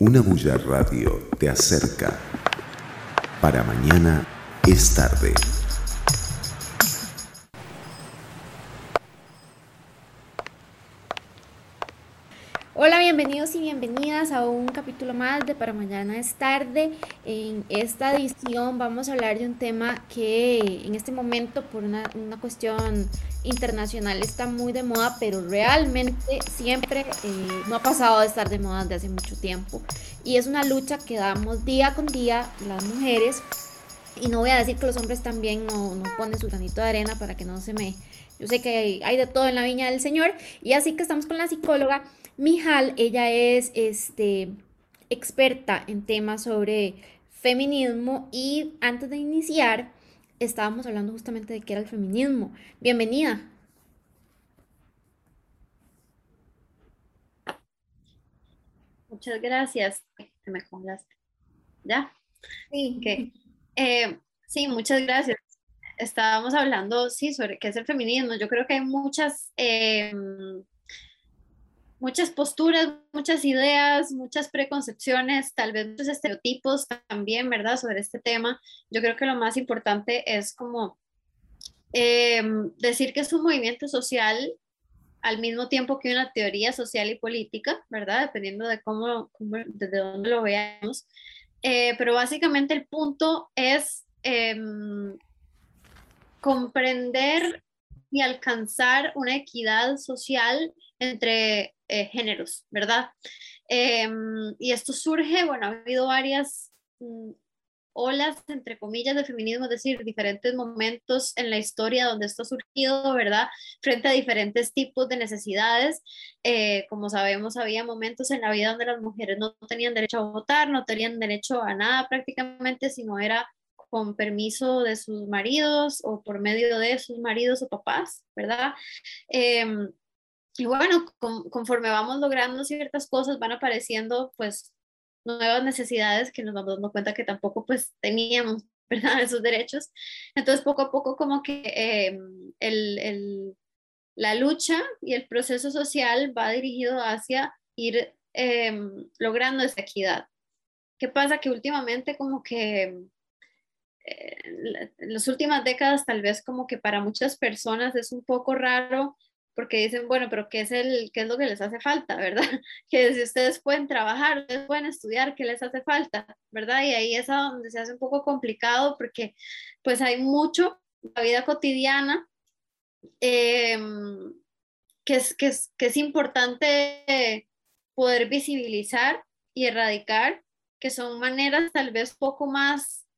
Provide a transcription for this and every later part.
Una bulla radio te acerca. Para mañana es tarde. Bienvenidas a un capítulo más de Para Mañana es tarde. En esta edición vamos a hablar de un tema que en este momento por una, una cuestión internacional está muy de moda, pero realmente siempre eh, no ha pasado de estar de moda desde hace mucho tiempo. Y es una lucha que damos día con día las mujeres. Y no voy a decir que los hombres también no, no ponen su granito de arena para que no se me... Yo sé que hay, hay de todo en la viña del Señor. Y así que estamos con la psicóloga Mijal, ella es este, experta en temas sobre feminismo y antes de iniciar estábamos hablando justamente de qué era el feminismo. Bienvenida. Muchas gracias. me ¿Ya? Sí. Eh, sí, muchas gracias. Estábamos hablando, sí, sobre qué es el feminismo. Yo creo que hay muchas... Em, muchas posturas, muchas ideas, muchas preconcepciones, tal vez muchos estereotipos también, ¿verdad? Sobre este tema. Yo creo que lo más importante es como eh, decir que es un movimiento social al mismo tiempo que una teoría social y política, ¿verdad? Dependiendo de cómo, desde dónde lo veamos. Eh, pero básicamente el punto es em, comprender y alcanzar una equidad social entre eh, géneros, ¿verdad? Em, y esto surge, bueno, ha habido varias mm, olas, entre comillas, de feminismo, es decir, diferentes momentos en la historia donde esto ha surgido, ¿verdad? Frente a diferentes tipos de necesidades. Eh, como sabemos, había momentos en la vida donde las mujeres no tenían derecho a votar, no tenían derecho a nada prácticamente, sino era con permiso de sus maridos o por medio de sus maridos o papás, ¿verdad? Em, y bueno, conforme vamos logrando ciertas cosas, van apareciendo pues nuevas necesidades que nos vamos dando cuenta que tampoco pues teníamos, ¿verdad? Esos derechos. Entonces poco a poco como que em, el, el, la lucha y el proceso social va dirigido hacia ir em, logrando esa equidad. ¿Qué pasa? Que últimamente como que eh, en las últimas décadas tal vez como que para muchas personas es un poco raro porque dicen, bueno, pero ¿qué es, el, qué es lo que les hace falta, verdad? Que si ustedes pueden trabajar, ustedes pueden estudiar, ¿qué les hace falta, verdad? Y ahí es donde se hace un poco complicado porque pues hay mucho, la vida cotidiana, em, que, es, que, es, que es importante poder visibilizar y erradicar, que son maneras tal vez poco más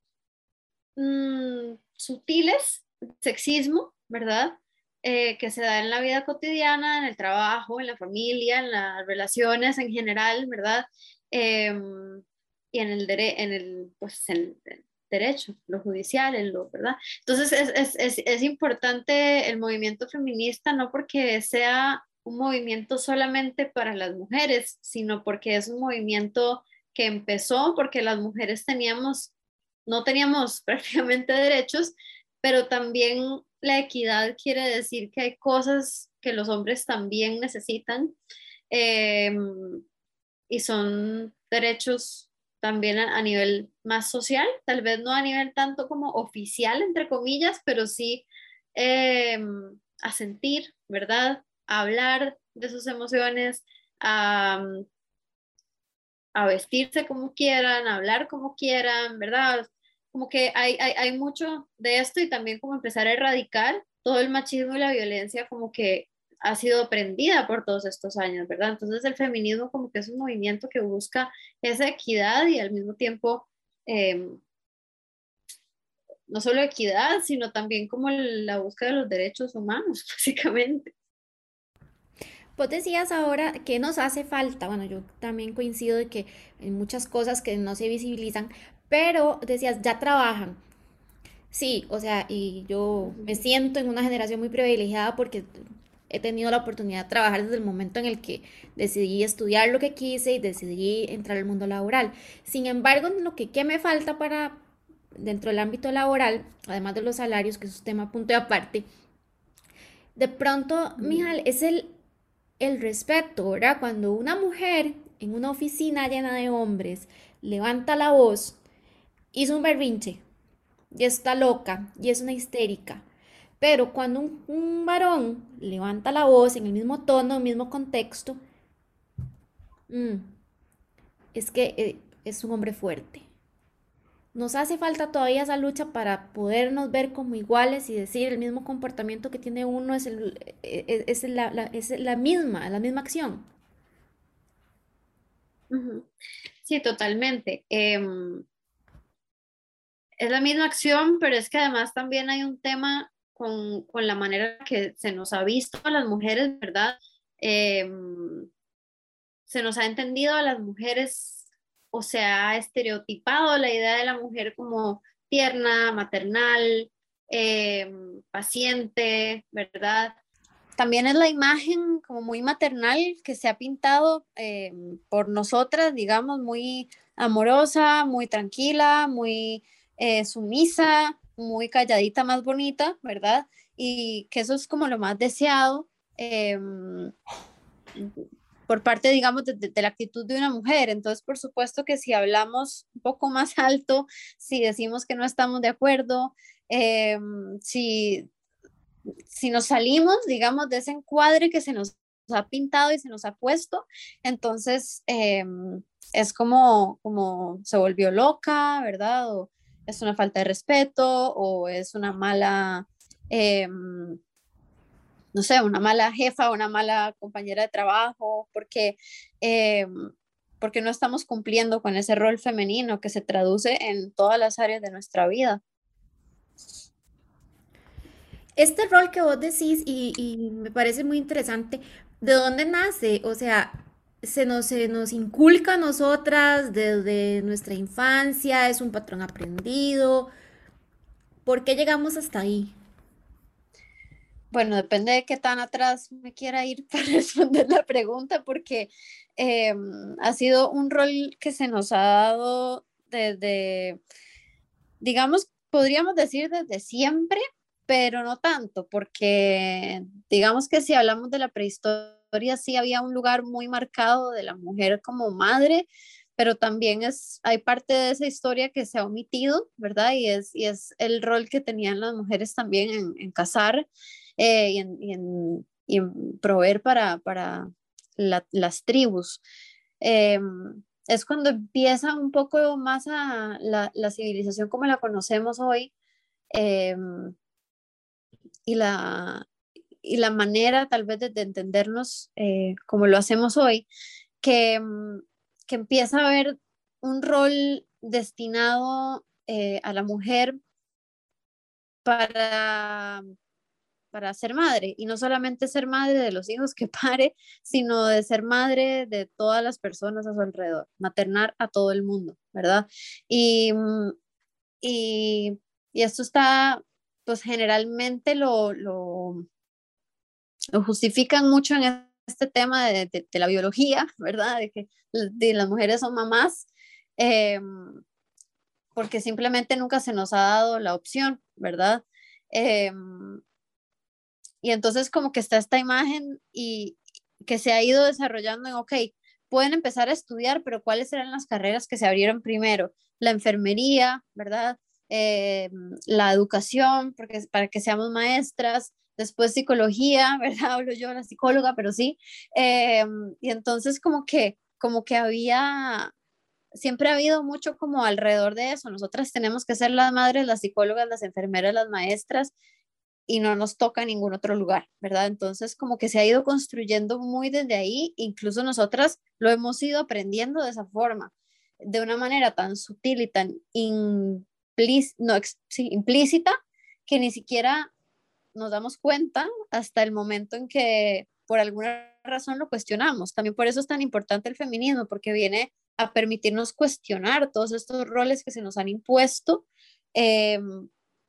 mmm, sutiles, sexismo, ¿verdad? Eh, que se da en la vida cotidiana, en el trabajo, en la familia, en las relaciones en general, ¿verdad? Em, y en el, en el, pues, en el derecho, lo judicial, en lo, ¿verdad? Entonces es, es, es, es importante el movimiento feminista, no porque sea un movimiento solamente para las mujeres, sino porque es un movimiento que empezó porque las mujeres teníamos, no teníamos prácticamente derechos, pero también la equidad quiere decir que hay cosas que los hombres también necesitan em, y son derechos también a, nivel más social, tal vez no a nivel tanto como oficial, entre comillas, pero sí em, a sentir, ¿verdad? A hablar de sus emociones, a, a vestirse como quieran, a hablar como quieran, ¿verdad? Como que hay, hay, hay, mucho de esto y también como empezar a erradicar todo el machismo y la violencia como que ha sido aprendida por todos estos años, ¿verdad? Entonces el feminismo como que es un movimiento que busca esa equidad y al mismo tiempo em, no solo equidad, sino también como la búsqueda de los derechos humanos, básicamente. Vos decías ahora que nos hace falta, bueno, yo también coincido de que hay muchas cosas que no se visibilizan, pero decías, ya trabajan. Sí, o sea, y yo me siento en una generación muy privilegiada porque he tenido la oportunidad de trabajar desde el momento en el que decidí estudiar lo que quise y decidí entrar al mundo laboral. Sin embargo, lo que ¿qué me falta para dentro del ámbito laboral, además de los salarios, que es un tema punto y aparte, de pronto, Mijal, es el, el respeto, ¿verdad? Cuando una mujer en una oficina llena de hombres levanta la voz, hizo un berrinche y está loca y es una histérica. Pero cuando un, varón levanta la voz en el mismo tono, en el mismo contexto, mm, es que eh, es un hombre fuerte. Nos hace falta todavía esa lucha para podernos ver como iguales y decir el mismo comportamiento que tiene uno es, el, e, e, es, la, es la misma, la misma acción. Sí, totalmente. Em, es la misma acción, pero es que además también hay un tema con, con la manera que se nos ha visto a las mujeres, ¿verdad? Em, se nos ha entendido a las mujeres o se ha estereotipado la idea de la mujer como tierna, maternal, eh, paciente, ¿verdad? También es la imagen como muy maternal que se ha pintado eh, por nosotras, digamos, muy amorosa, muy tranquila, muy eh, sumisa, muy calladita, más bonita, ¿verdad? Y que eso es como lo más deseado por parte, digamos, de, la actitud de una mujer. Entonces, por supuesto que si hablamos un poco más alto, si decimos que no estamos de acuerdo, em, si, si nos salimos, digamos, de ese encuadre que se nos ha pintado y se nos ha puesto, entonces em, es como, como se volvió loca, ¿verdad? Es una falta de respeto o es una mala... Em, no sé, una mala jefa, una mala compañera de trabajo, porque, eh, porque no estamos cumpliendo con ese rol femenino que se traduce en todas las áreas de nuestra vida. Este rol que vos decís, y, me parece muy interesante, ¿de dónde nace? O sea, se nos, se nos inculca a nosotras desde nuestra infancia, es un patrón aprendido. ¿Por qué llegamos hasta ahí? Bueno, depende de qué tan atrás me quiera ir para responder la pregunta, porque em, ha sido un rol que se nos ha dado desde, digamos, podríamos decir desde siempre, pero no tanto, porque digamos que si hablamos de la prehistoria, sí había un lugar muy marcado de la mujer como madre, pero también es, hay parte de esa historia que se ha omitido, ¿verdad? Y es, y es el rol que tenían las mujeres también en, en casar eh, y, en, proveer para, para las tribus. Em, es cuando empieza un poco más a la, civilización como la conocemos hoy em, y, la, y la manera tal vez de, entendernos eh, como lo hacemos hoy, que, em, que empieza a haber un rol destinado eh, a la mujer para para ser madre y no solamente ser madre de los hijos que pare, sino de ser madre de todas las personas a su alrededor, maternar a todo el mundo, ¿verdad? Y, mm, y, y esto está, pues generalmente lo, lo, lo, justifican mucho en este tema de, la biología, ¿verdad? De que las mujeres son mamás. Em, porque simplemente nunca se nos ha dado la opción, ¿verdad? Eh, y entonces como que está esta imagen y que se ha ido desarrollando en, ok, pueden empezar a estudiar, pero ¿cuáles eran las carreras que se abrieron primero? La enfermería, ¿verdad? Eh, la educación, porque para que seamos maestras, después psicología, ¿verdad? Hablo yo, la psicóloga, pero sí. Eh, y entonces como que, como que había, siempre ha habido mucho como alrededor de eso. Nosotras tenemos que ser las madres, las psicólogas, las enfermeras, las maestras, y no nos toca ningún otro lugar, ¿verdad? Entonces, como que se ha ido construyendo muy desde ahí, incluso nosotras lo hemos ido aprendiendo de esa forma, de una manera tan sutil y tan no, implícita que ni siquiera nos damos cuenta hasta el momento en que por alguna razón lo cuestionamos. También por eso es tan importante el feminismo, porque viene a permitirnos cuestionar todos estos roles que se nos han impuesto eh,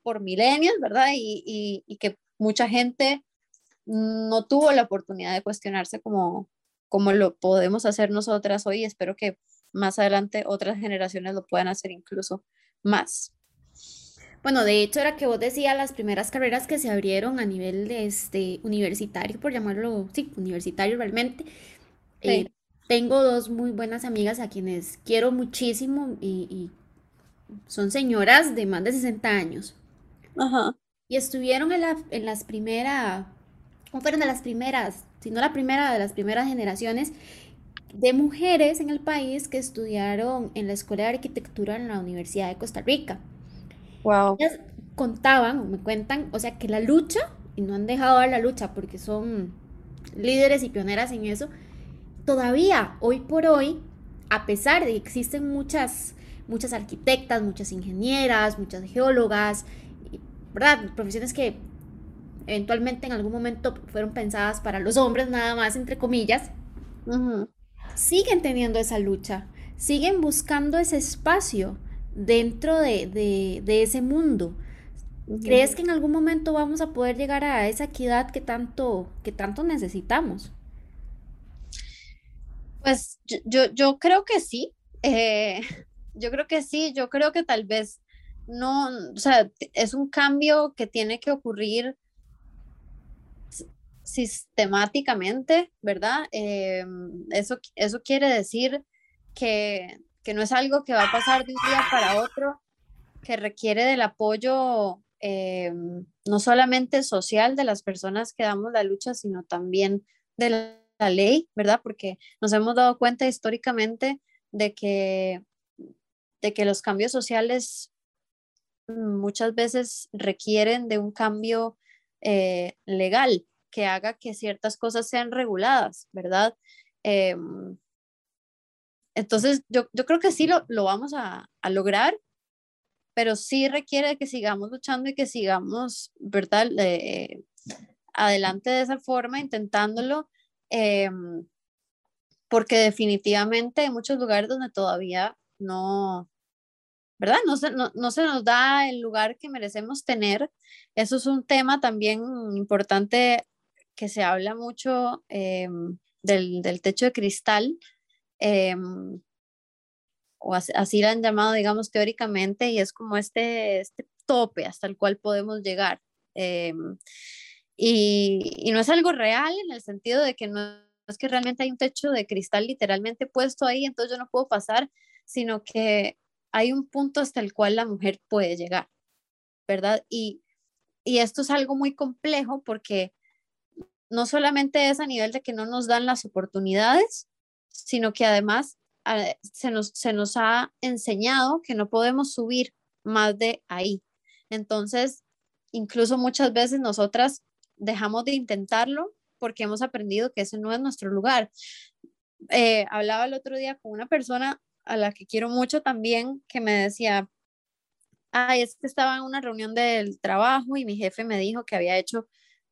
por milenios, ¿verdad? Y, y, que mucha gente no tuvo la oportunidad de cuestionarse como, como lo podemos hacer nosotras hoy. Espero que más adelante otras generaciones lo puedan hacer incluso más. Bueno, de hecho era que vos decías las primeras carreras que se abrieron a nivel de este universitario, por llamarlo, sí, universitario realmente. Eh, tengo dos muy buenas amigas a quienes quiero muchísimo y, son señoras de más de 60 años. Ajá. Y estuvieron en, en las primeras, ¿cómo fueron de las primeras? Si no la primera de las primeras generaciones de mujeres en el país que estudiaron en la Escuela de Arquitectura en la Universidad de Costa Rica. Wow. Ellas contaban, o me cuentan, o sea, que la lucha, y no han dejado de la lucha porque son líderes y pioneras en eso, todavía hoy por hoy, a pesar de que existen muchas, muchas arquitectas, muchas ingenieras, muchas geólogas, ¿verdad? Profesiones que eventualmente en algún momento fueron pensadas para los hombres nada más, entre comillas, siguen teniendo esa lucha, siguen buscando ese espacio dentro de, ese mundo. ¿Crees que en algún momento vamos a poder llegar a esa equidad que tanto, que tanto necesitamos? Pues yo, yo creo que sí. Eh, yo creo que sí. Yo creo que tal vez no, o sea, es un cambio que tiene que ocurrir sistemáticamente, ¿verdad? Eh, eso, eso quiere decir que, no es algo que va a pasar de un día para otro, que requiere del apoyo eh, no solamente social de las personas que damos la lucha, sino también de la, ley, ¿verdad? Porque nos hemos dado cuenta históricamente de que, de que los cambios sociales muchas veces requieren de un cambio eh, legal, que haga que ciertas cosas sean reguladas, ¿verdad? Em, entonces, yo, creo que sí lo, vamos a, lograr, pero sí requiere que sigamos luchando y que sigamos, ¿verdad? Eh, adelante de esa forma, intentándolo, em, porque definitivamente hay muchos lugares donde todavía no, ¿verdad? No se, no, no se nos da el lugar que merecemos tener. Eso es un tema también importante que se habla mucho em, del, techo de cristal, em, o así, lo han llamado, digamos, teóricamente, y es como este, este tope hasta el cual podemos llegar. Em, y, no es algo real en el sentido de que no es que realmente hay un techo de cristal literalmente puesto ahí, entonces yo no puedo pasar, sino que hay un punto hasta el cual la mujer puede llegar, ¿verdad? Y, y esto es algo muy complejo porque no solamente es a nivel de que no nos dan las oportunidades, sino que además ah, se, nos, se nos ha enseñado que no podemos subir más de ahí. Entonces, incluso muchas veces nosotras dejamos de intentarlo porque hemos aprendido que ese no es nuestro lugar. Eh, hablaba el otro día con una persona a la que quiero mucho también, que me decía, ay, es que estaba en una reunión del trabajo y mi jefe me dijo que había hecho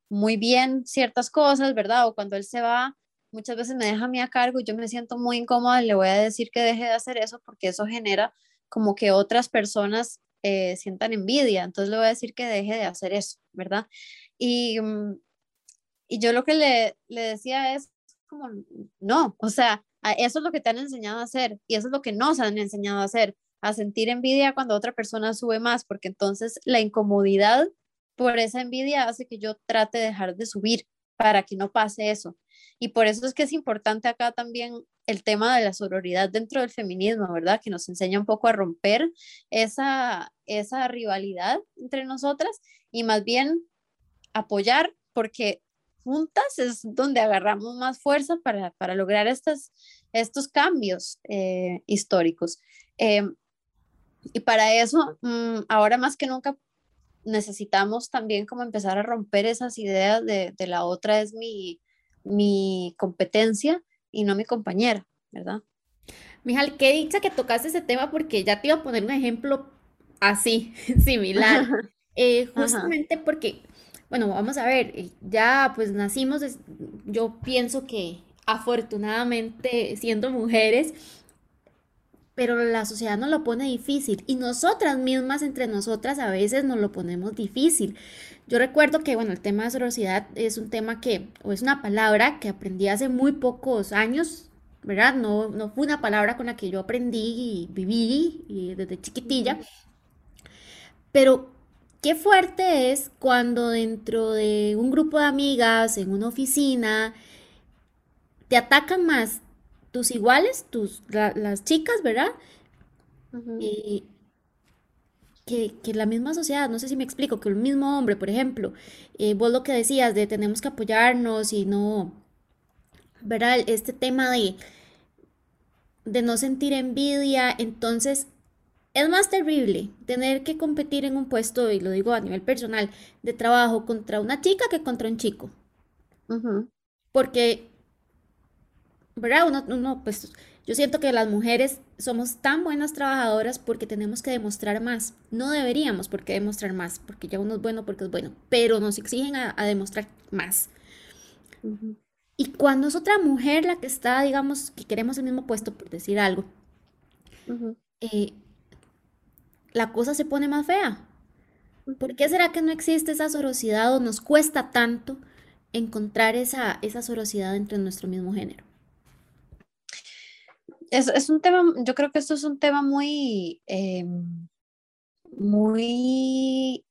muy bien ciertas cosas, ¿verdad? O cuando él se va, muchas veces me deja a mí a cargo y yo me siento muy incómoda, le voy a decir que deje de hacer eso porque eso genera como que otras personas eh, sientan envidia, entonces le voy a decir que deje de hacer eso, ¿verdad? Y, mm, y yo lo que le, le decía es como, no, o sea, eso es lo que te han enseñado a hacer y eso es lo que nos han enseñado a hacer, a sentir envidia cuando otra persona sube más, porque entonces la incomodidad por esa envidia hace que yo trate de dejar de subir para que no pase eso. Y por eso es que es importante acá también el tema de la sororidad dentro del feminismo, ¿verdad? Que nos enseña un poco a romper esa, esa rivalidad entre nosotras y más bien apoyar, porque juntas es donde agarramos más fuerza para, lograr estas, estos cambios eh, históricos. Em, y para eso, mm, ahora más que nunca, necesitamos también como empezar a romper esas ideas de, la otra es mi, mi competencia y no mi compañera, ¿verdad? Mijal, qué dicha que tocaste ese tema porque ya te iba a poner un ejemplo así, similar. Eh, justamente porque, bueno, vamos a ver, eh, ya pues nacimos, yo pienso que afortunadamente siendo mujeres, pero la sociedad nos lo pone difícil y nosotras mismas entre nosotras a veces nos lo ponemos difícil. Yo recuerdo que, bueno, el tema de sororidad es un tema que, o es una palabra que aprendí hace muy pocos años, ¿verdad? No, no fue una palabra con la que yo aprendí y viví y desde chiquitilla, pero qué fuerte es cuando dentro de un grupo de amigas, en una oficina, te atacan más tus iguales, tus, las chicas, ¿verdad? Y que, que, la misma sociedad, no sé si me explico, que el mismo hombre, por ejemplo, eh, vos lo que decías de tenemos que apoyarnos y no, ¿verdad? Este tema de, de no sentir envidia, entonces es más terrible tener que competir en un puesto, y lo digo a nivel personal, de trabajo contra una chica que contra un chico. Porque, ¿verdad? Uno, uno, pues yo siento que las mujeres somos tan buenas trabajadoras porque tenemos que demostrar más. No deberíamos porque demostrar más, porque ya uno es bueno porque es bueno, pero nos exigen a, demostrar más. Y cuando es otra mujer la que está, digamos, que queremos el mismo puesto, por decir algo, eh, la cosa se pone más fea. ¿Por qué será que no existe esa sorosidad o nos cuesta tanto encontrar esa, esa sorosidad entre nuestro mismo género? Es, es, un tema, yo creo que esto es un tema muy, eh, muy,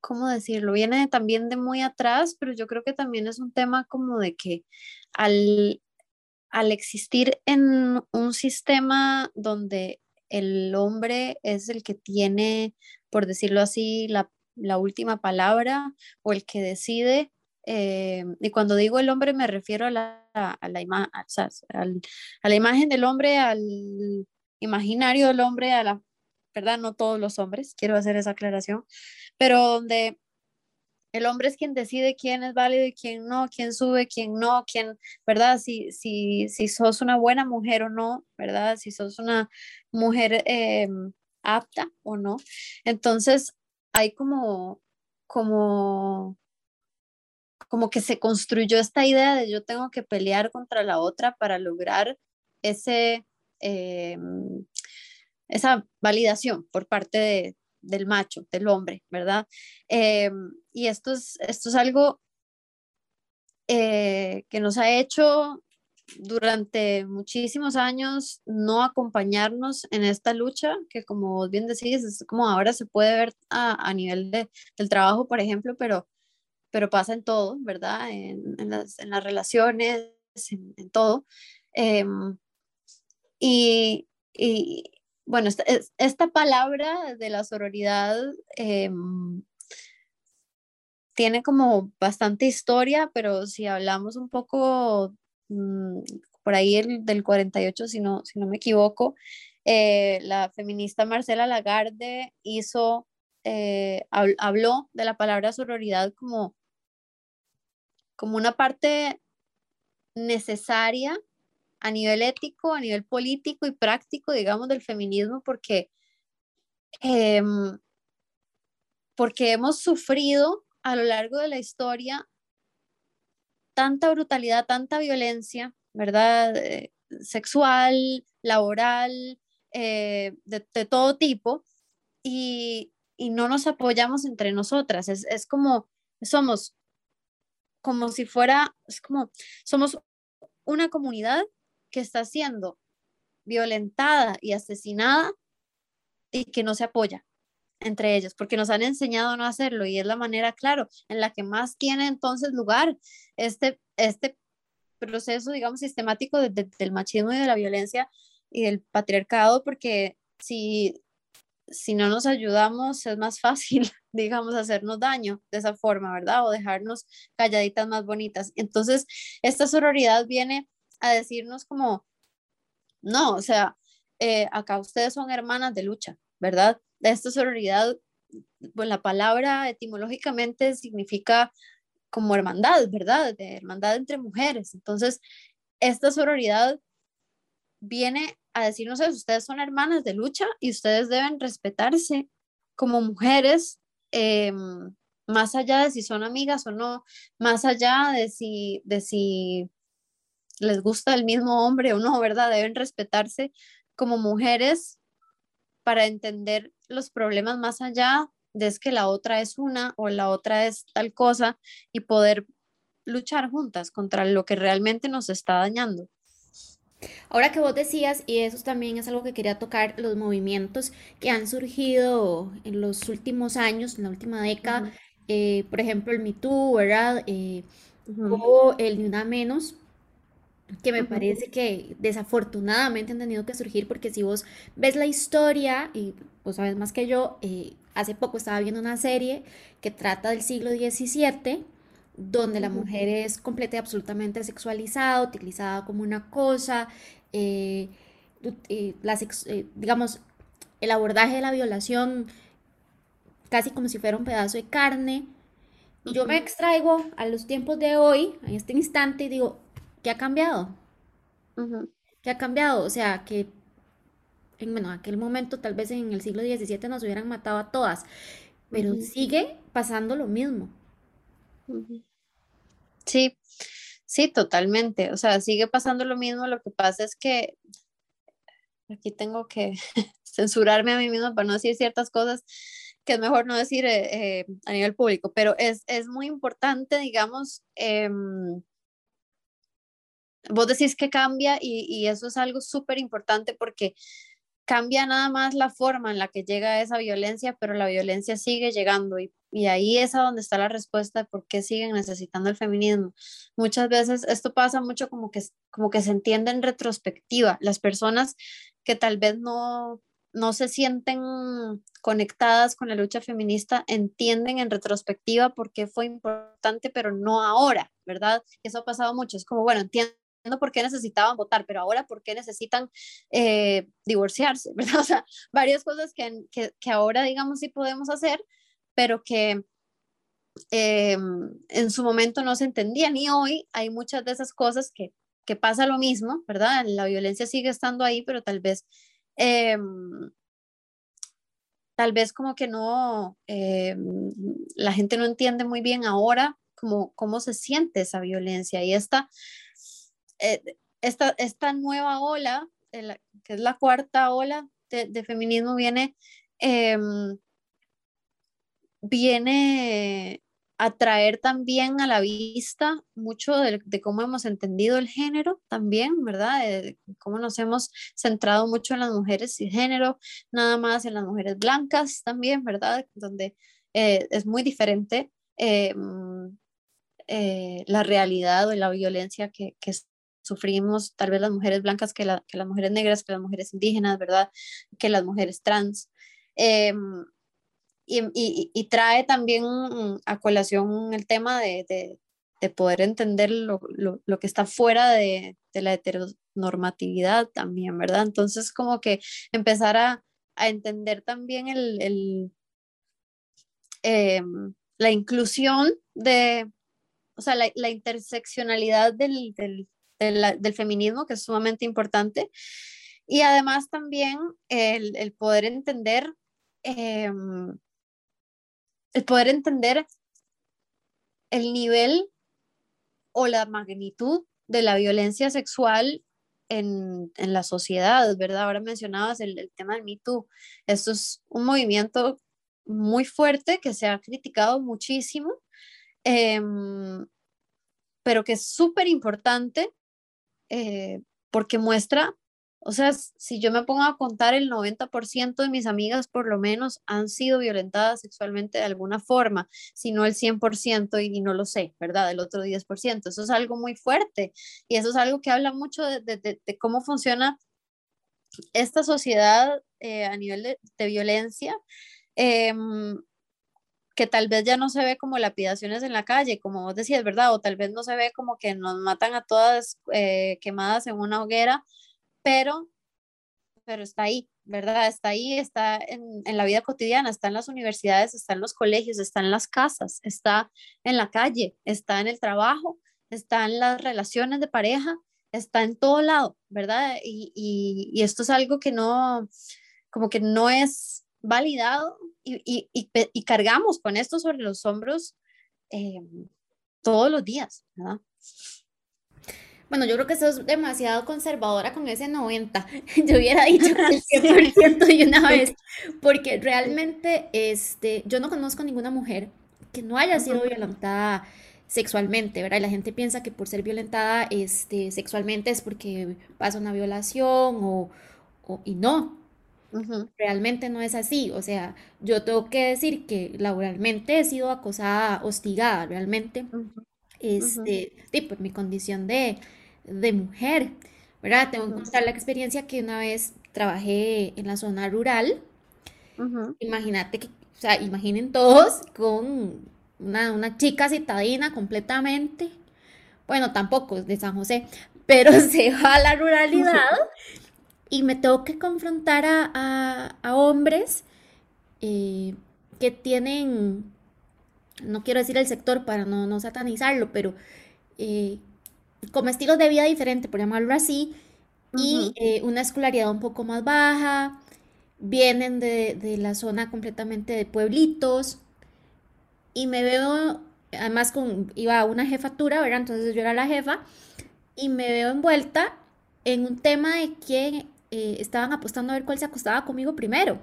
¿cómo decirlo? Viene también de muy atrás, pero yo creo que también es un tema como de que al, al existir en un sistema donde el hombre es el que tiene, por decirlo así, la, la última palabra o el que decide, eh, y cuando digo el hombre me refiero a la, a la, a la imagen del hombre, al imaginario del hombre, a la, ¿verdad? No todos los hombres, quiero hacer esa aclaración, pero donde el hombre es quien decide quién es válido y quién no, quién sube, quién no, quién, ¿verdad? Si, si, si sos una buena mujer o no, ¿verdad? Si sos una mujer eh, apta o no. Entonces, hay como, como como que se construyó esta idea de yo tengo que pelear contra la otra para lograr ese, eh, esa validación por parte del macho, del hombre, ¿verdad? Eh, y esto es, esto es algo eh, que nos ha hecho durante muchísimos años no acompañarnos en esta lucha, que como bien decís, es como ahora se puede ver a, a nivel de, del trabajo, por ejemplo, pero pero pasa en todo, ¿verdad? En, las, relaciones, en, todo. Em, y, bueno, esta, palabra de la sororidad em, tiene como bastante historia, pero si hablamos un poco mm, por ahí el, del 48, si no, si no me equivoco, eh, la feminista Marcela Lagarde hizo, eh, habló de la palabra sororidad como como una parte necesaria a nivel ético, a nivel político y práctico, digamos, del feminismo, porque, em, porque hemos sufrido a lo largo de la historia tanta brutalidad, tanta violencia, ¿verdad? Eh, sexual, laboral, eh, de, todo tipo, y, no nos apoyamos entre nosotras. Es, es como, somos como si fuera, es como, somos una comunidad que está siendo violentada y asesinada y que no se apoya entre ellos, porque nos han enseñado a no hacerlo y es la manera, claro, en la que más tiene entonces lugar este, este proceso, digamos, sistemático del machismo y de la violencia y del patriarcado, porque si si no nos ayudamos es más fácil, digamos, hacernos daño de esa forma, ¿verdad? O dejarnos calladitas más bonitas. Entonces, esta sororidad viene a decirnos como, no, o sea, eh, acá ustedes son hermanas de lucha, ¿verdad? Esta sororidad, pues la palabra etimológicamente significa como hermandad, ¿verdad? De hermandad entre mujeres. Entonces, esta sororidad viene a decirnos eso, ustedes son hermanas de lucha y ustedes deben respetarse como mujeres, em, más allá de si son amigas o no, más allá de si, de si les gusta el mismo hombre o no, ¿verdad? Deben respetarse como mujeres para entender los problemas más allá de que la otra es una o la otra es tal cosa y poder luchar juntas contra lo que realmente nos está dañando. Ahora que vos decías, y eso también es algo que quería tocar, los movimientos que han surgido en los últimos años, en la última década, eh, por ejemplo, el Me Too, ¿verdad? Eh, o el Ni Una Menos, que me parece que desafortunadamente han tenido que surgir porque si vos ves la historia y vos sabes más que yo, eh, hace poco estaba viendo una serie que trata del siglo XVII donde la mujer es completa y absolutamente sexualizada, utilizada como una cosa, eh, eh, digamos, el abordaje de la violación casi como si fuera un pedazo de carne. Y yo me extraigo a los tiempos de hoy, en este instante, y digo, ¿qué ha cambiado? ¿Qué ha cambiado? O sea, que en bueno, aquel momento, tal vez en el siglo XVII, nos hubieran matado a todas, pero sigue pasando lo mismo. Sí, sí, totalmente. O sea, sigue pasando lo mismo. Lo que pasa es que aquí tengo que censurarme a mí misma para no decir ciertas cosas que es mejor no decir eh, eh, a nivel público, pero es, es muy importante, digamos, em, vos decís que cambia y, y eso es algo súper importante porque cambia nada más la forma en la que llega esa violencia, pero la violencia sigue llegando y, y, ahí es a donde está la respuesta de por qué siguen necesitando el feminismo. Muchas veces esto pasa mucho como que, como que se entiende en retrospectiva. Las personas que tal vez no, no se sienten conectadas con la lucha feminista entienden en retrospectiva por qué fue importante, pero no ahora, ¿verdad? Eso ha pasado mucho. Es como, bueno, entiendo por qué necesitaban votar, pero ahora por qué necesitan eh, divorciarse, ¿verdad? O sea, varias cosas que, que, ahora, digamos, sí podemos hacer, pero que eh, en su momento no se entendían. Y hoy hay muchas de esas cosas que, que pasa lo mismo, ¿verdad? La violencia sigue estando ahí, pero tal vez Em, tal vez como que no, la gente no entiende muy bien ahora cómo, cómo se siente esa violencia y esta, eh, esta, esta nueva ola, que es la cuarta ola de, feminismo, viene, em, viene atraer también a la vista mucho de, cómo hemos entendido el género también, ¿verdad? De, cómo nos hemos centrado mucho en las mujeres y género, nada más en las mujeres blancas también, ¿verdad? Donde eh, es muy diferente eh, eh, la realidad o la violencia que, que, sufrimos tal vez las mujeres blancas que, las mujeres negras, que las mujeres indígenas, ¿verdad? Que las mujeres trans. Em, y, trae también a colación el tema de, poder entender lo, que está fuera de, la heteronormatividad también, ¿verdad? Entonces, como que empezar a, entender también el, em, la inclusión de, o sea, la, interseccionalidad del, feminismo, que es sumamente importante, y además también el, poder entender em, el poder entender el nivel o la magnitud de la violencia sexual en, la sociedad, ¿verdad? Ahora mencionabas el, tema del Me Too. Esto es un movimiento muy fuerte que se ha criticado muchísimo, em, pero que es súper importante eh, porque muestra o sea, si yo me pongo a contar, el 90% de mis amigas por lo menos han sido violentadas sexualmente de alguna forma, si no el 100% y, no lo sé, ¿verdad? El otro 10%. Eso es algo muy fuerte y eso es algo que habla mucho de, cómo funciona esta sociedad eh, a nivel de, violencia. Em, que tal vez ya no se ve como lapidaciones en la calle, como vos decías, ¿verdad? O tal vez no se ve como que nos matan a todas eh, quemadas en una hoguera, pero, pero está ahí, ¿verdad? Está ahí, está en, en, la vida cotidiana, está en las universidades, está en los colegios, está en las casas, está en la calle, está en el trabajo, está en las relaciones de pareja, está en todo lado, ¿verdad? Y, y, y esto es algo que no, como que no es validado y, y cargamos con esto sobre los hombros eh, todos los días, ¿verdad? Bueno, yo creo que sos demasiado conservadora con ese 90. Yo hubiera dicho el 100% de una vez, porque realmente este, yo no conozco ninguna mujer que no haya sido violentada sexualmente, ¿verdad? Y la gente piensa que por ser violentada este, sexualmente es porque pasa una violación o, y no. Realmente no es así, o sea, yo tengo que decir que laboralmente he sido acosada, hostigada, realmente, este, por mi condición de, de mujer, ¿verdad? Tengo que contar la experiencia que una vez trabajé en la zona rural. Imagínate que, o sea, imaginen todos con una, una chica citadina completamente. Bueno, tampoco de San José, pero se va a la ruralidad y me tengo que confrontar a, hombres eh, que tienen, no quiero decir el sector para no, no satanizarlo, pero eh, como estilos de vida diferente, por llamarlo así, y eh, una escolaridad un poco más baja, vienen de, de, la zona completamente de pueblitos, y me veo, además con, iba a una jefatura, ¿verdad? Entonces yo era la jefa, y me veo envuelta en un tema de que eh, estaban apostando a ver cuál se acostaba conmigo primero.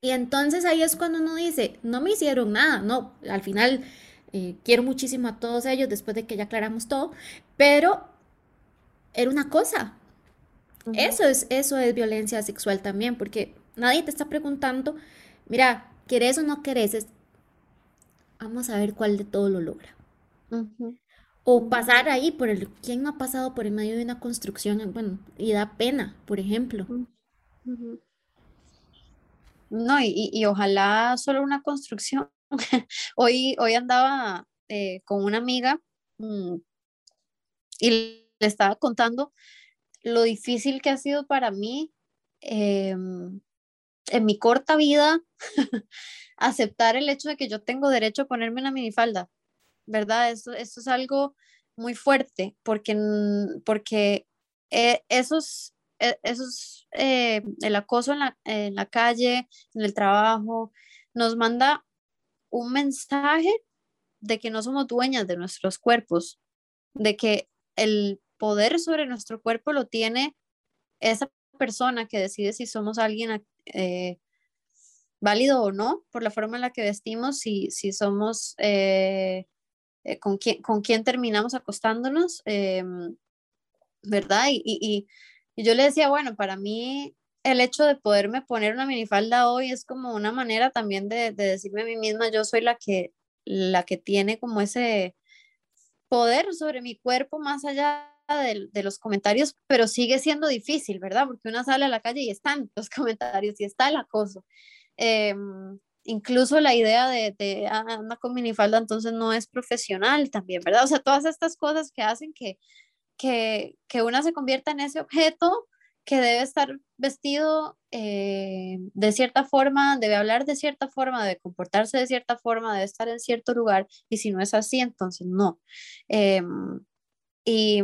Y entonces ahí es cuando uno dice, no me hicieron nada, no, al final eh, quiero muchísimo a todos ellos después de que ya aclaramos todo, pero era una cosa. Eso es, eso es violencia sexual también, porque nadie te está preguntando, mira, ¿querés o no querés? vamos a ver cuál de todo lo logra. O pasar ahí por el, ¿quién ha pasado por el medio de una construcción? Bueno, y da pena, por ejemplo. No, y, ojalá solo una construcción. hoy, hoy andaba eh, con una amiga mm, y le estaba contando lo difícil que ha sido para mí em, en mi corta vida aceptar el hecho de que yo tengo derecho a ponerme una minifalda. ¿Verdad? Esto, esto es algo muy fuerte porque, porque eh, esos, eh, esos eh, el acoso en la, en la calle, en el trabajo, nos manda un mensaje de que no somos dueñas de nuestros cuerpos, de que el poder sobre nuestro cuerpo lo tiene esa persona que decide si somos alguien válido o no por la forma en la que vestimos, si, si somos con, quién, con quién terminamos acostándonos, em, ¿verdad? Y, yo le decía, bueno, para mí el hecho de poderme poner una minifalda hoy es como una manera también de, de decirme a mí misma, yo soy la que, la que tiene como ese poder sobre mi cuerpo más allá de, los comentarios, pero sigue siendo difícil, ¿verdad? Porque uno sale a la calle y están los comentarios y está el acoso. Eh, incluso la idea de, de ah, anda con minifalda entonces no es profesional también, ¿verdad? O sea, todas estas cosas que hacen que, que, que una se convierta en ese objeto que debe estar vestido eh, de cierta forma, debe hablar de cierta forma, debe comportarse de cierta forma, debe estar en cierto lugar, y si no es así, entonces no. Em, y,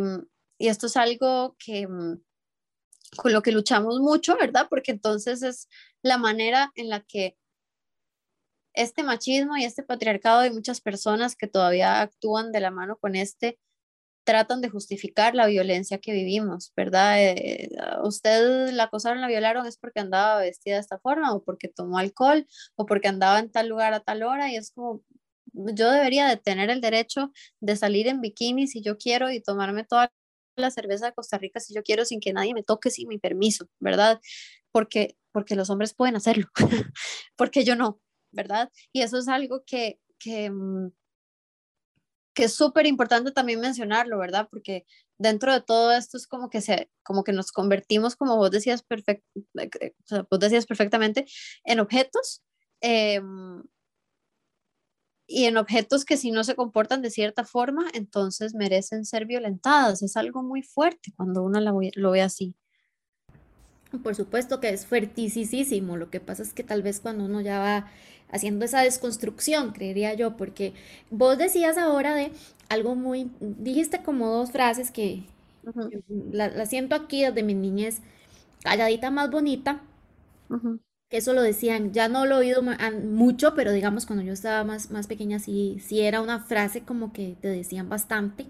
y, esto es algo que mm, con lo que luchamos mucho, ¿verdad? Porque entonces es la manera en la que este machismo y este patriarcado de muchas personas que todavía actúan de la mano con este, tratan de justificar la violencia que vivimos, ¿verdad? Eh, usted la acosaron, la violaron es porque andaba vestida de esta forma o porque tomó alcohol o porque andaba en tal lugar a tal hora y es como, yo debería de tener el derecho de salir en bikini si yo quiero y tomarme toda la cerveza de Costa Rica si yo quiero sin que nadie me toque sin mi permiso, ¿verdad? Porque, porque los hombres pueden hacerlo, porque yo no, ¿verdad? Y eso es algo que, que, mm, que es súper importante también mencionarlo, ¿verdad? Porque dentro de todo esto es como que, se, como que nos convertimos, como vos decías, perfect, eh, vos decías perfectamente, en objetos. Em, y en objetos que si no se comportan de cierta forma, entonces merecen ser violentadas. Es algo muy fuerte cuando uno lo ve así. Por supuesto que es fuertísimo. Lo que pasa es que tal vez cuando uno ya va haciendo esa desconstrucción, creería yo, porque vos decías ahora de algo muy, dijiste como dos frases que la, siento aquí desde mi niñez, calladita más bonita, que eso lo decían, ya no lo he oído mucho, pero digamos cuando yo estaba más, más pequeña sí, sí era una frase como que te decían bastante.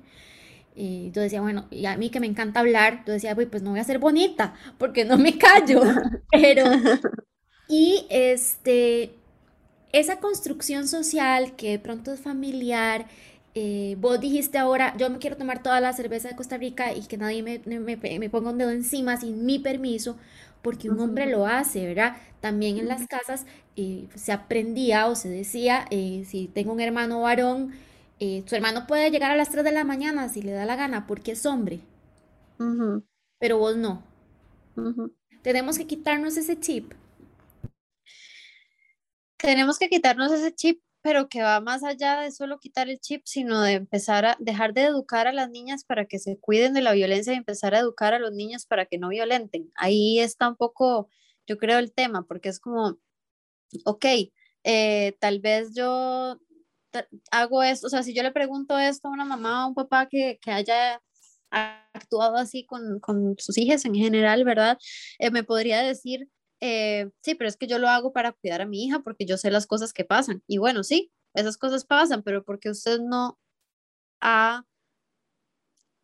Y yo decía, bueno, y a mí que me encanta hablar, yo decía, pues no voy a ser bonita, porque no me callo. Pero, y este, esa construcción social que de pronto es familiar, eh, vos dijiste ahora, yo me quiero tomar toda la cerveza de Costa Rica y que nadie me, me, ponga un dedo encima sin mi permiso, porque un hombre lo hace, ¿verdad? También en las casas eh, se aprendía o se decía, eh, si tengo un hermano varón, eh, su hermano puede llegar a las 3 de la mañana si le da la gana porque es hombre, pero vos no. Tenemos que quitarnos ese chip. Tenemos que quitarnos ese chip, pero que va más allá de solo quitar el chip, sino de empezar a dejar de educar a las niñas para que se cuiden de la violencia y empezar a educar a los niños para que no violenten. Ahí está un poco, yo creo, el tema, porque es como, ok, eh, tal vez yo hago esto, o sea, si yo le pregunto esto a una mamá o un papá que, que haya actuado así con, con, sus hijas en general, ¿verdad? Eh, me podría decir, eh, sí, pero es que yo lo hago para cuidar a mi hija porque yo sé las cosas que pasan. Y bueno, sí, esas cosas pasan, pero porque usted no ha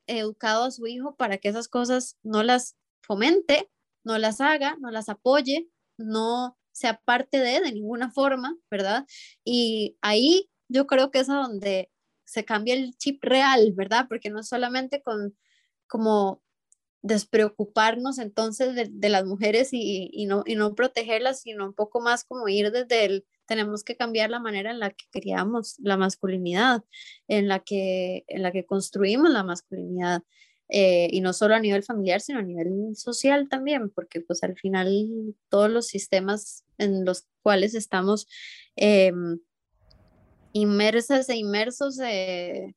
educado a su hijo para que esas cosas no las fomente, no las haga, no las apoye, no sea parte de de ninguna forma, ¿verdad? Y ahí yo creo que es a donde se cambia el chip real, ¿verdad? Porque no solamente con como despreocuparnos entonces de, las mujeres y, no, y no protegerlas, sino un poco más como ir desde el, tenemos que cambiar la manera en la que criamos la masculinidad, en la que, en la que construimos la masculinidad. Eh, y no solo a nivel familiar, sino a nivel social también, porque pues al final todos los sistemas en los cuales estamos em, inmersas e inmersos, eh,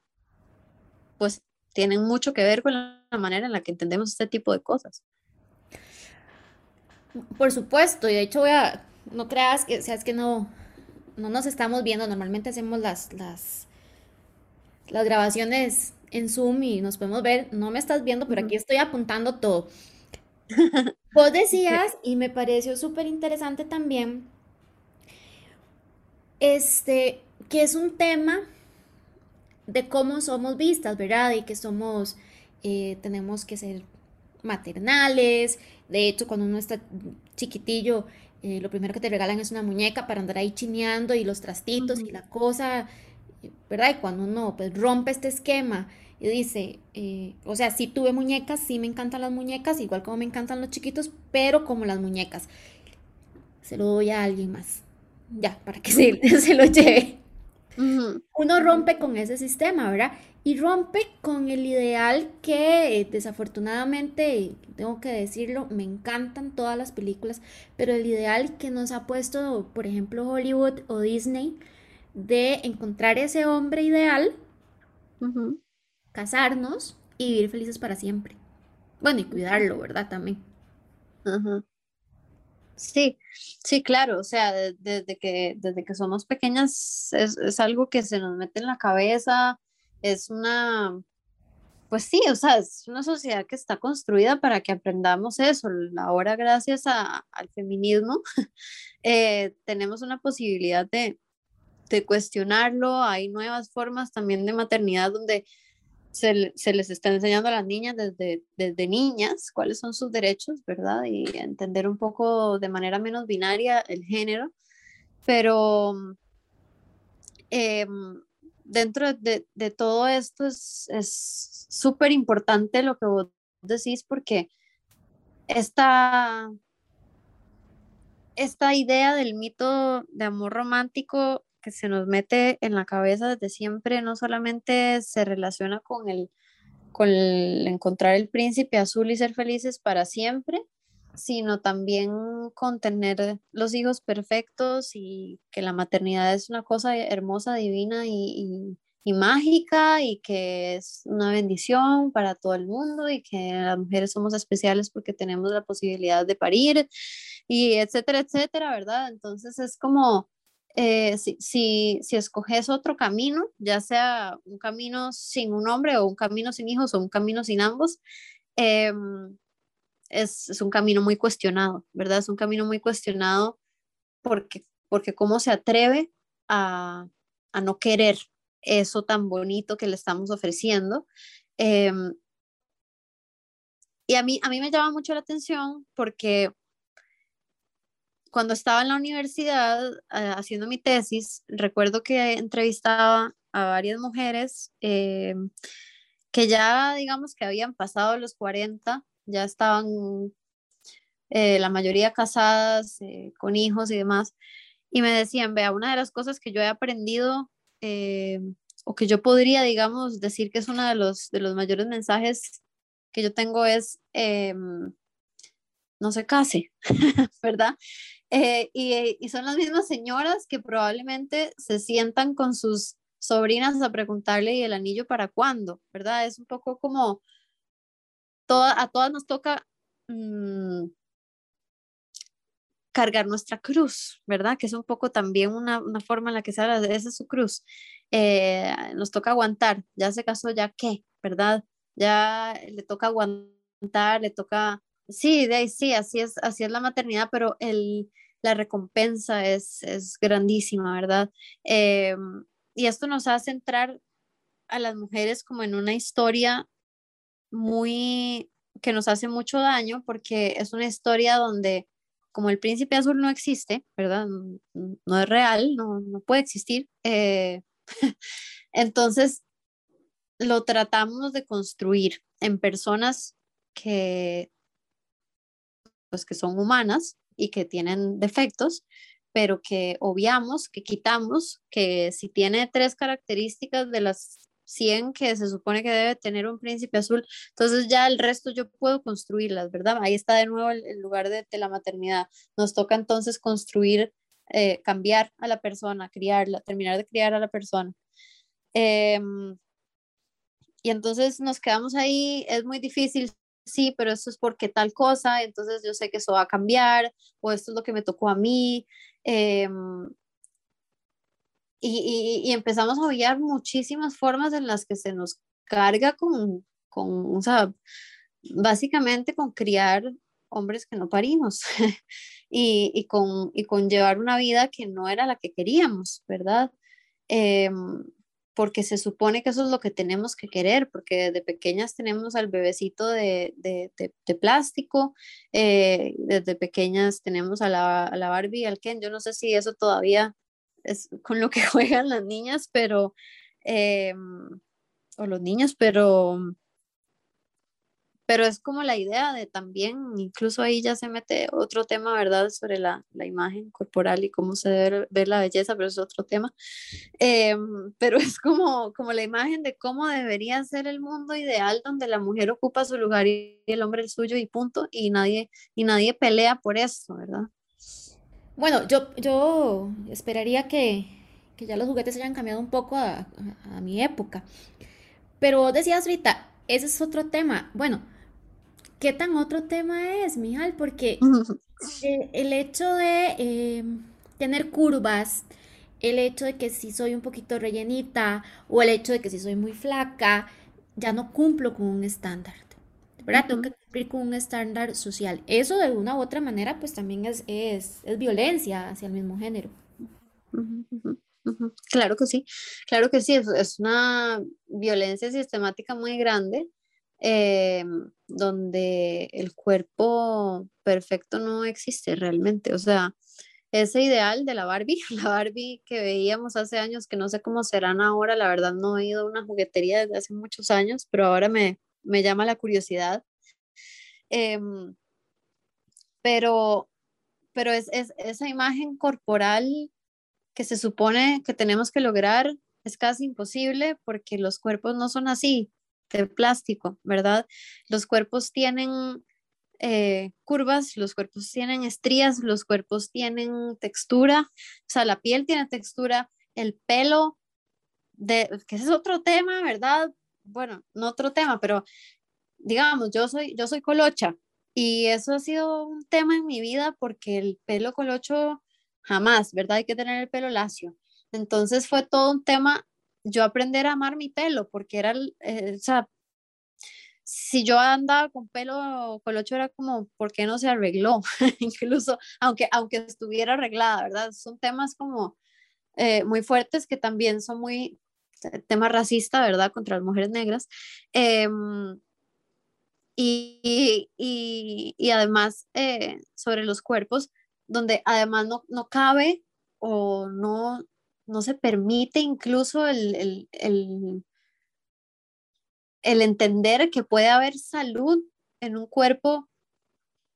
pues tienen mucho que ver con la manera en la que entendemos este tipo de cosas. Por supuesto, y de hecho voy a, no creas que, o sea, es que no, no nos estamos viendo, normalmente hacemos las, las, las grabaciones en Zoom y nos podemos ver, no me estás viendo, pero aquí estoy apuntando todo. Vos decías, y me pareció súper interesante también, este, que es un tema de cómo somos vistas, ¿verdad? Y que somos, eh, tenemos que ser maternales. De hecho, cuando uno está chiquitillo, eh, lo primero que te regalan es una muñeca para andar ahí chineando y los trastitos y la cosa, ¿verdad? Y cuando uno pues, rompe este esquema y dice, eh, o sea, sí tuve muñecas, sí me encantan las muñecas, igual como me encantan los chiquitos, pero como las muñecas, se lo doy a alguien más, ya, para que se, se lo lleve. Uno rompe con ese sistema, ¿verdad? Y rompe con el ideal que eh, desafortunadamente, tengo que decirlo, me encantan todas las películas, pero el ideal que nos ha puesto, por ejemplo, Hollywood o Disney, de encontrar ese hombre ideal, casarnos y vivir felices para siempre. Bueno, y cuidarlo, ¿verdad? También. Sí, sí, claro, o sea, desde que, desde que somos pequeñas es, algo que se nos mete en la cabeza, es una, pues sí, o sea, es una sociedad que está construida para que aprendamos eso. Ahora, gracias al feminismo, eh, tenemos una posibilidad de, de cuestionarlo, hay nuevas formas también de maternidad donde se, les está enseñando a las niñas desde, niñas cuáles son sus derechos, ¿verdad? Y entender un poco de manera menos binaria el género, pero em, dentro de, todo esto es súper importante lo que vos decís porque esta idea del mito de amor romántico que se nos mete en la cabeza desde siempre no solamente se relaciona con el, con encontrar el príncipe azul y ser felices para siempre, sino también con tener los hijos perfectos y que la maternidad es una cosa hermosa, divina y, y, mágica y que es una bendición para todo el mundo y que las mujeres somos especiales porque tenemos la posibilidad de parir y etcétera, etcétera, ¿verdad? Entonces es como eh, si, si, si, escoges otro camino, ya sea un camino sin un hombre o un camino sin hijos o un camino sin ambos, em, es, es, un camino muy cuestionado, ¿verdad? Es un camino muy cuestionado porque, porque cómo se atreve a, a no querer eso tan bonito que le estamos ofreciendo. Em, y a mí, a mí me llama mucho la atención porque cuando estaba en la universidad eh, haciendo mi tesis, recuerdo que entrevistaba a varias mujeres eh, que ya, digamos, que habían pasado los 40, ya estaban eh, la mayoría casadas, con hijos y demás, y me decían, vea, una de las cosas que yo he aprendido o que yo podría, digamos, decir que es uno de los, de los mayores mensajes que yo tengo es, em, no se case, ¿verdad? Eh, y, y, son las mismas señoras que probablemente se sientan con sus sobrinas a preguntarle y el anillo para cuándo, ¿verdad? Es un poco como toda, a todas nos toca mm, cargar nuestra cruz, ¿verdad? Que es un poco también una, una forma en la que se habla, esa es su cruz. Eh, nos toca aguantar, ya se casó, ya qué, ¿verdad? Ya le toca aguantar, le toca, sí, de ahí sí, así es, así es la maternidad, pero el, la recompensa es, es grandísima, ¿verdad? Eh, y esto nos hace entrar a las mujeres como en una historia muy que nos hace mucho daño porque es una historia donde como el príncipe azul no existe, ¿verdad? No, es real, no, no puede existir. Eh, entonces, lo tratamos de construir en personas que, pues, que son humanas y que tienen defectos, pero que obviamos, que quitamos, que si tiene tres características de las 100 que se supone que debe tener un príncipe azul, entonces ya el resto yo puedo construirlas, ¿verdad? Ahí está de nuevo el, lugar de, la maternidad. Nos toca entonces construir, eh, cambiar a la persona, criarla, terminar de criar a la persona. Em, y entonces nos quedamos ahí, es muy difícil, sí, pero eso es porque tal cosa, entonces yo sé que eso va a cambiar, o esto es lo que me tocó a mí. Eh, y, empezamos a oír muchísimas formas en las que se nos carga con, con o sea, básicamente con criar hombres que no parimos y, y, con, y con llevar una vida que no era la que queríamos, ¿verdad? Em, porque se supone que eso es lo que tenemos que querer, porque desde pequeñas tenemos al bebecito de, de, de, plástico, eh, desde pequeñas tenemos a la, a la Barbie, al Ken, yo no sé si eso todavía es con lo que juegan las niñas, pero, eh, o los niños, pero, pero es como la idea de también, incluso ahí ya se mete otro tema, ¿verdad? Sobre la, la imagen corporal y cómo se debe ver la belleza, pero es otro tema. Eh, pero es como, como la imagen de cómo debería ser el mundo ideal donde la mujer ocupa su lugar y el hombre el suyo y punto, y nadie, y nadie pelea por eso, ¿verdad? Bueno, yo, yo esperaría que, ya los juguetes hayan cambiado un poco a, mi época. Pero decías ahorita, ese es otro tema. Bueno, ¿qué tan otro tema es, Mijal? Porque eh, el hecho de eh, tener curvas, el hecho de que si soy un poquito rellenita o el hecho de que si soy muy flaca, ya no cumplo con un estándar. ¿verdad? Tengo que cumplir con un estándar social. Eso de una u otra manera, pues también es, es, es violencia hacia el mismo género. Claro que sí, claro que sí, es, es una violencia sistemática muy grande, eh, donde el cuerpo perfecto no existe realmente. O sea, ese ideal de la Barbie, la Barbie que veíamos hace años, que no sé cómo serán ahora, la verdad no he ido a una juguetería desde hace muchos años, pero ahora me, me llama la curiosidad. Em, pero pero es, esa imagen corporal que se supone que tenemos que lograr es casi imposible porque los cuerpos no son así, de plástico, ¿verdad? Los cuerpos tienen eh, curvas, los cuerpos tienen estrías, los cuerpos tienen textura, o sea, la piel tiene textura, el pelo, de, que ese es otro tema, ¿verdad? bueno, no otro tema, pero digamos, yo soy, yo soy colocha y eso ha sido un tema en mi vida porque el pelo colocho jamás, ¿verdad? Hay que tener el pelo lacio. Entonces fue todo un tema yo aprender a amar mi pelo porque era, eh, o sea, si yo andaba con pelo colocho era como, ¿por qué no se arregló? Incluso, aunque, aunque estuviera arreglada, ¿verdad? Son temas como eh, muy fuertes que también son muy, tema racista, ¿verdad?, contra las mujeres negras. Em, y, y, y, además eh, sobre los cuerpos, donde además no, no cabe o no, no se permite incluso el, el, el, entender que puede haber salud en un cuerpo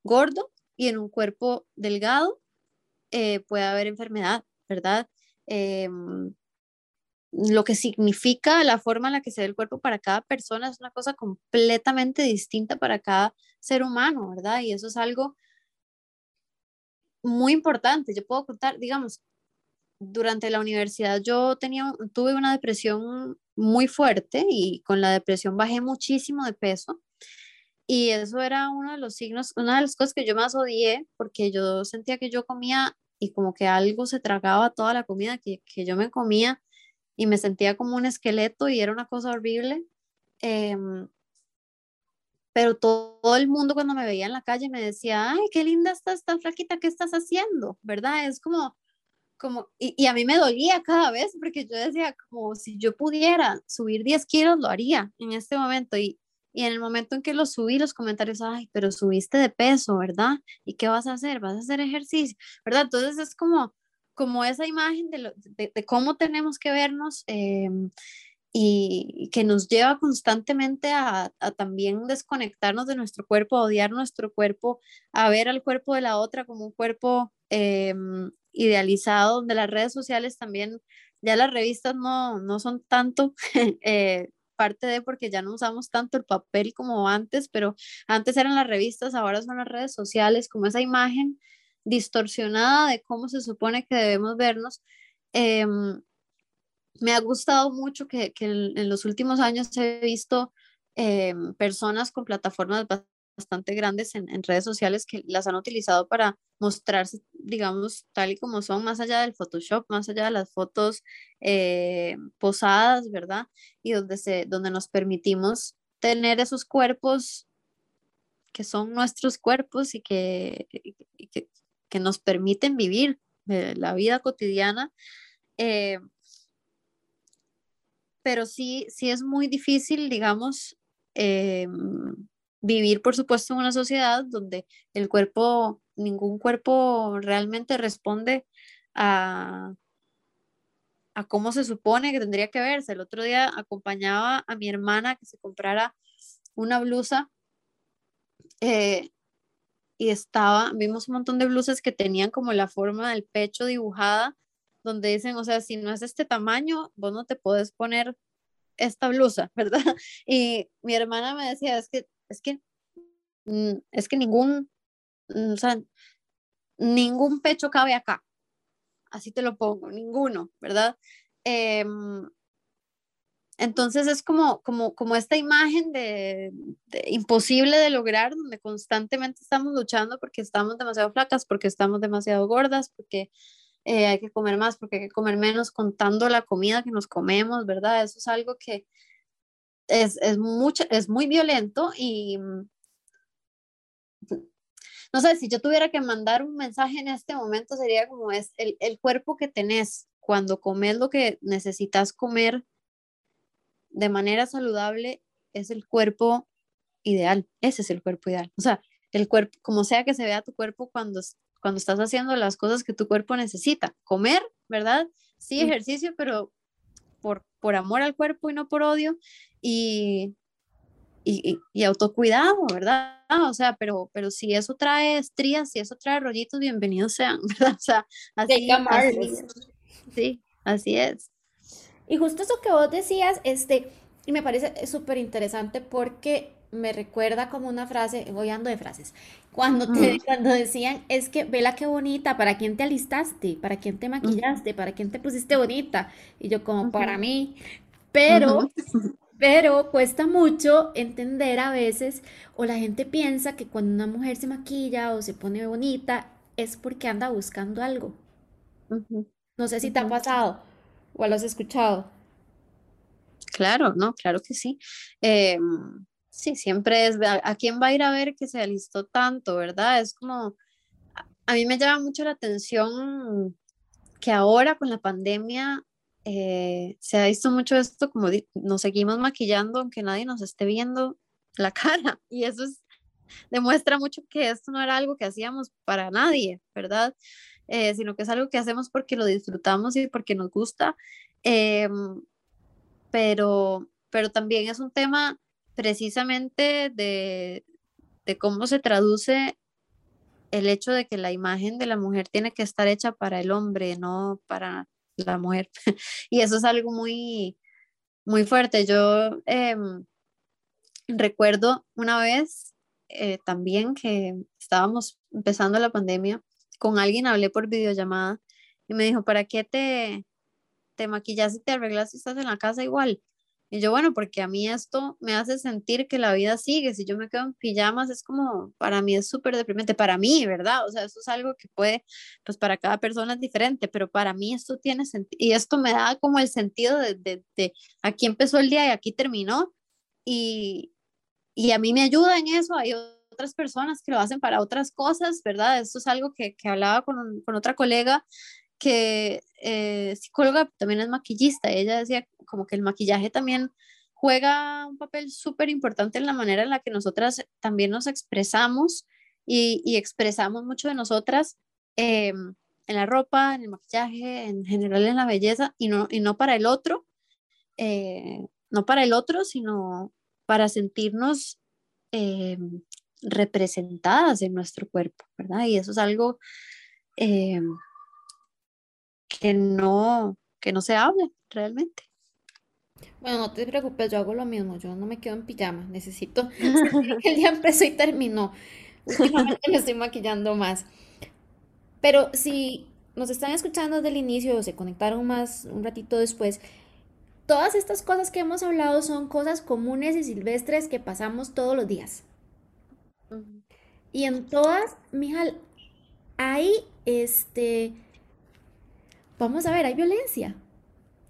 gordo y en un cuerpo delgado, eh, puede haber enfermedad, ¿verdad? Eh, lo que significa la forma en la que se ve el cuerpo para cada persona es una cosa completamente distinta para cada ser humano, ¿verdad? Y eso es algo muy importante. Yo puedo contar, digamos, durante la universidad yo tenía, tuve una depresión muy fuerte y con la depresión bajé muchísimo de peso. Y eso era uno de los signos, una de las cosas que yo más odié, porque yo sentía que yo comía y como que algo se tragaba toda la comida que, que yo me comía y me sentía como un esqueleto y era una cosa horrible. Em, pero todo, el mundo cuando me veía en la calle me decía, ay, qué linda estás, tan flaquita, ¿qué estás haciendo? ¿Verdad? Es como, como, y, y, a mí me dolía cada vez porque yo decía, como si yo pudiera subir 10 kilos, lo haría en este momento. Y, y en el momento en que lo subí, los comentarios, ay, pero subiste de peso, ¿verdad? ¿Y qué vas a hacer? ¿Vas a hacer ejercicio? ¿Verdad? Entonces es como, como esa imagen de, de, cómo tenemos que vernos em, y, que nos lleva constantemente a, a, también desconectarnos de nuestro cuerpo, a odiar nuestro cuerpo, a ver al cuerpo de la otra como un cuerpo em, idealizado, donde las redes sociales también, ya las revistas no, no son tanto. Eh, parte de porque ya no usamos tanto el papel como antes, pero antes eran las revistas, ahora son las redes sociales, como esa imagen distorsionada de cómo se supone que debemos vernos. Em, me ha gustado mucho que, que en, los últimos años he visto em, personas con plataformas bastante grandes en, en, redes sociales que las han utilizado para mostrarse, digamos, tal y como son, más allá del Photoshop, más allá de las fotos eh, posadas, ¿verdad? Y donde, se, donde nos permitimos tener esos cuerpos que son nuestros cuerpos y que, y que, que nos permiten vivir eh, la vida cotidiana. Eh, pero sí, sí es muy difícil, digamos, eh, vivir, por supuesto, en una sociedad donde el cuerpo, ningún cuerpo realmente responde a, a cómo se supone que tendría que verse. El otro día acompañaba a mi hermana que se comprara una blusa y estaba, vimos un montón de blusas que tenían como la forma del pecho dibujada, donde dicen, o sea, si no es este tamaño, vos no te puedes poner esta blusa, ¿verdad? Y mi hermana me decía, es que, es que, mm, es que ningún, mm, o sea, ningún pecho cabe acá. Así te lo pongo, ninguno, ¿verdad? Eh, entonces es como, como, como esta imagen de, imposible de lograr, donde constantemente estamos luchando porque estamos demasiado flacas, porque estamos demasiado gordas, porque eh, hay que comer más, porque hay que comer menos, contando la comida que nos comemos, ¿verdad? Eso es algo que es, es, mucho, es muy violento y mm, no sé, si yo tuviera que mandar un mensaje en este momento sería como es el, el cuerpo que tenés cuando comes lo que necesitas comer de manera saludable es el cuerpo ideal, ese es el cuerpo ideal. O sea, el cuerpo, como sea que se vea tu cuerpo cuando, cuando estás haciendo las cosas que tu cuerpo necesita. Comer, ¿verdad? Sí, ejercicio, pero por, por amor al cuerpo y no por odio. Y, y, y, autocuidado, ¿verdad? O sea, pero, pero si eso trae estrías, si eso trae rollitos, bienvenidos sean, ¿verdad? O sea, así, así Sí, así es. Y justo eso que vos decías, este, y me parece súper interesante porque me recuerda como una frase, voy ando de frases, cuando, te, cuando decían, es que vela qué bonita, ¿para quién te alistaste? ¿Para quién te maquillaste? ¿Para quién te pusiste bonita? Y yo como, para mí, pero, pero cuesta mucho entender a veces, o la gente piensa que cuando una mujer se maquilla o se pone bonita, es porque anda buscando algo. No sé si te ha pasado ¿O lo has escuchado? Claro, no, claro que sí. Em, sí, siempre es, ¿a, quién va a ir a ver que se alistó tanto, verdad? Es como, a, mí me llama mucho la atención que ahora con la pandemia eh, se ha visto mucho esto, como nos seguimos maquillando aunque nadie nos esté viendo la cara. Y eso es, demuestra mucho que esto no era algo que hacíamos para nadie, ¿verdad? Eh, sino que es algo que hacemos porque lo disfrutamos y porque nos gusta. Em, pero, pero también es un tema precisamente de, cómo se traduce el hecho de que la imagen de la mujer tiene que estar hecha para el hombre, no para la mujer. y eso es algo muy, muy fuerte. Yo em, recuerdo una vez eh, también que estábamos empezando la pandemia, con alguien hablé por videollamada y me dijo, ¿para qué te, te maquillas y te arreglas si estás en la casa igual? Y yo, bueno, porque a mí esto me hace sentir que la vida sigue. Si yo me quedo en pijamas, es como, para mí es súper deprimente, para mí, ¿verdad? O sea, eso es algo que puede, pues para cada persona es diferente, pero para mí esto tiene sentido. Y esto me da como el sentido de, de, de, aquí empezó el día y aquí terminó. Y, y a mí me ayuda en eso. Hay otras personas que lo hacen para otras cosas, ¿verdad? Esto es algo que, que hablaba con, con otra colega que eh, psicóloga, también es maquillista, ella decía como que el maquillaje también juega un papel súper importante en la manera en la que nosotras también nos expresamos y, y expresamos mucho de nosotras eh, en la ropa, en el maquillaje, en general en la belleza y no, y no para el otro, eh, no para el otro, sino para sentirnos eh, representadas en nuestro cuerpo, ¿verdad? Y eso es algo que no, que no se habla realmente. Bueno, no te preocupes, yo hago lo mismo, yo no me quedo en pijama, necesito el día empezó y terminó. Últimamente me estoy maquillando más. Pero si nos están escuchando desde el inicio o se conectaron más un ratito después, todas estas cosas que hemos hablado son cosas comunes y silvestres que pasamos todos los días. Y en todas, Mijal, hay este vamos a ver, hay violencia.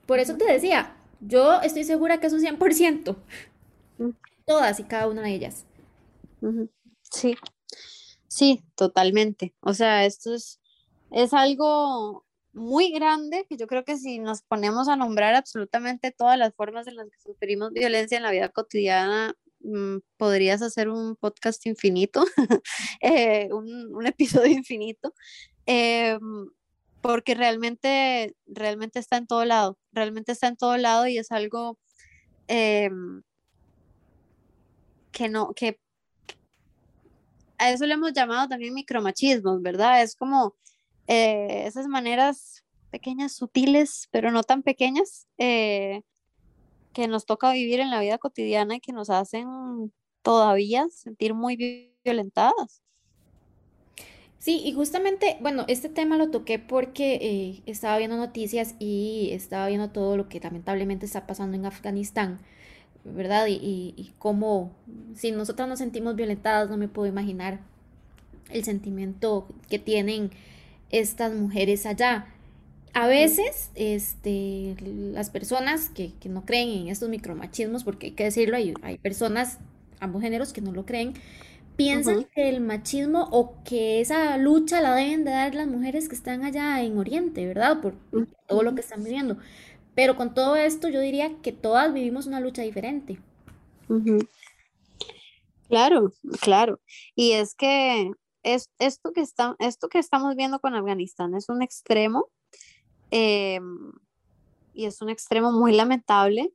Por eso te decía, yo estoy segura que es un 100%. Todas y cada una de ellas. Sí, sí, totalmente. O sea, esto es, es algo muy grande que yo creo que si nos ponemos a nombrar absolutamente todas las formas en las que sufrimos violencia en la vida cotidiana, mm, podrías hacer un podcast infinito, eh, un, un, episodio infinito. Eh, porque realmente, realmente está en todo lado, realmente está en todo lado y es algo eh, que no, que a eso le hemos llamado también micromachismos, ¿verdad? Es como eh, esas maneras pequeñas, sutiles, pero no tan pequeñas, eh, que nos toca vivir en la vida cotidiana y que nos hacen todavía sentir muy violentadas. Sí, y justamente, bueno, este tema lo toqué porque eh, estaba viendo noticias y estaba viendo todo lo que lamentablemente está pasando en Afganistán, ¿verdad? Y, y, cómo, si nosotros nos sentimos violentadas, no me puedo imaginar el sentimiento que tienen estas mujeres allá. A veces, este, las personas que, que no creen en estos micromachismos, porque hay que decirlo, hay, hay personas, ambos géneros, que no lo creen, piensan que el machismo o que esa lucha la deben de dar las mujeres que están allá en Oriente, ¿verdad? Por, todo lo que están viviendo. Pero con todo esto yo diría que todas vivimos una lucha diferente. Claro, claro. Y es que es, esto, que está, esto que estamos viendo con Afganistán es un extremo em, y es un extremo muy lamentable